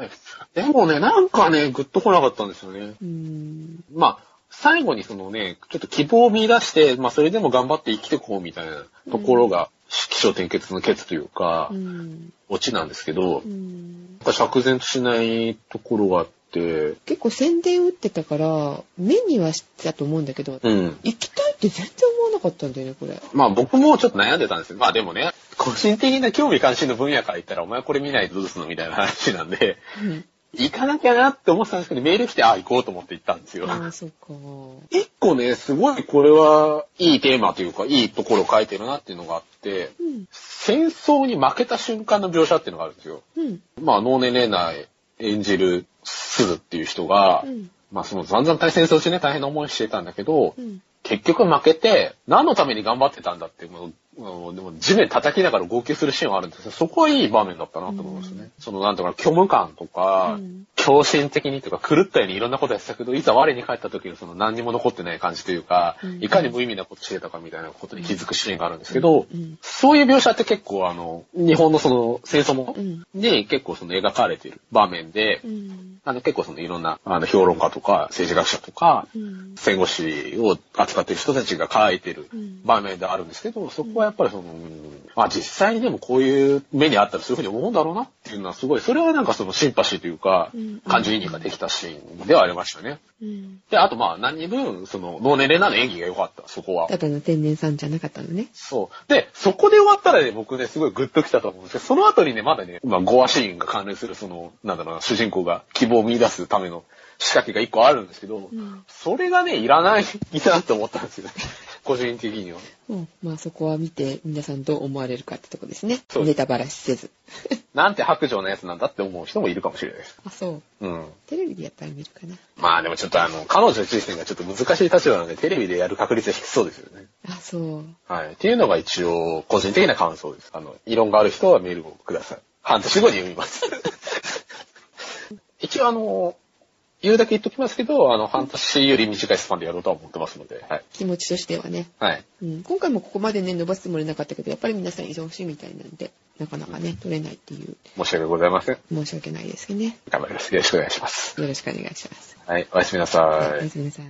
でもね、なんかね、ぐっと来なかったんですよね。うん。まあ、最後にそのね、ちょっと希望を見出して、まあそれでも頑張って生きてこうみたいなところが、起承転結のケツというかう、ん。オチなんですけど、うん。なんか釈然としないところがあって、結構宣伝打ってたから、目にはしたと思うんだけど、うん。行きたいって全然思わなかったんだよね、これ。まあ僕もちょっと悩んでたんですよ。まあでもね、個人的な興味関心の分野から言ったら、お前これ見ないとどうすんのみたいな話なんで、うん。行かなきゃなって思ってたんですけど、メール来て、ああ、行こうと思って行ったんですよ。ああ、そっか。一個ね、すごいこれはいいテーマというか、いいところを書いてるなっていうのがあって、うん。戦争に負けた瞬間の描写っていうのがあるんですよ。うん。まあ、能年玲奈演じる鈴っていう人が、うん。まあ、その残々大戦争中ね、大変な思いしてたんだけど、うん。結局負けて、何のために頑張ってたんだって、もう、もうでも地面叩きながら号泣するシーンはあるんですけど、そこはいい場面だったなと思いますね。その、なんとか、虚無感とか、うん狂心的にとか、狂ったようにいろんなことやってたけど、いざ我に返った時のその何にも残ってない感じというか、うんいかに無意味なことしてたかみたいなことに気づくシーンがあるんですけど、うん。そういう描写って結構あの、日本のその戦争もうん。に結構その描かれている場面で、うん。あの結構そのいろんなあの評論家とか政治学者とか、うん。戦後史を扱っている人たちが書いてるうん場面であるんですけど、そこはやっぱりその、あ、実際にでもこういう目にあったらそういうふうに思うんだろうなっていうのはすごい、それはなんかそのシンパシーというかうん、感情移入ができたシーンではありましたね。うん。で、あとまあ何人分、その、脳年齢なの演技が良かった、そこは。ただの天然さんじゃなかったのね。そう。で、そこで終わったらね、僕ね、すごいグッときたと思うんですけど、その後にね、まだね、まあ、ゴアシーンが関連する、その、なんだろうな、主人公が希望を見出すための仕掛けが一個あるんですけど、うん。それがね、いらないなって思ったんですよね。個人的には。うん。まあそこは見て皆さんどう思われるかってとこですね。そうネタバラしせず。なんて白状なやつなんだって思う人もいるかもしれないです。あ、そう。うん。テレビでやったら見るかな。まあでもちょっとあの、彼女自身がちょっと難しい立場なので、テレビでやる確率は低そうですよね。あ、そう。はい。っていうのが一応、個人的な感想です。あの、異論がある人はメールをください。半年後に読みます。一応あの、言うだけ言っときますけど、あの、半年より短いスパンでやろうとは思ってますので、はい。気持ちとしてはね。はい。うん、今回もここまでね、伸ばすつもりなかったけど、やっぱり皆さん忙しいみたいなんで、なかなかね、取れないっていう、申し訳ございません。申し訳ないですね。頑張ります。よろしくお願いします。よろしくお願いします。はい。おやすみなさいおや。すみなさい。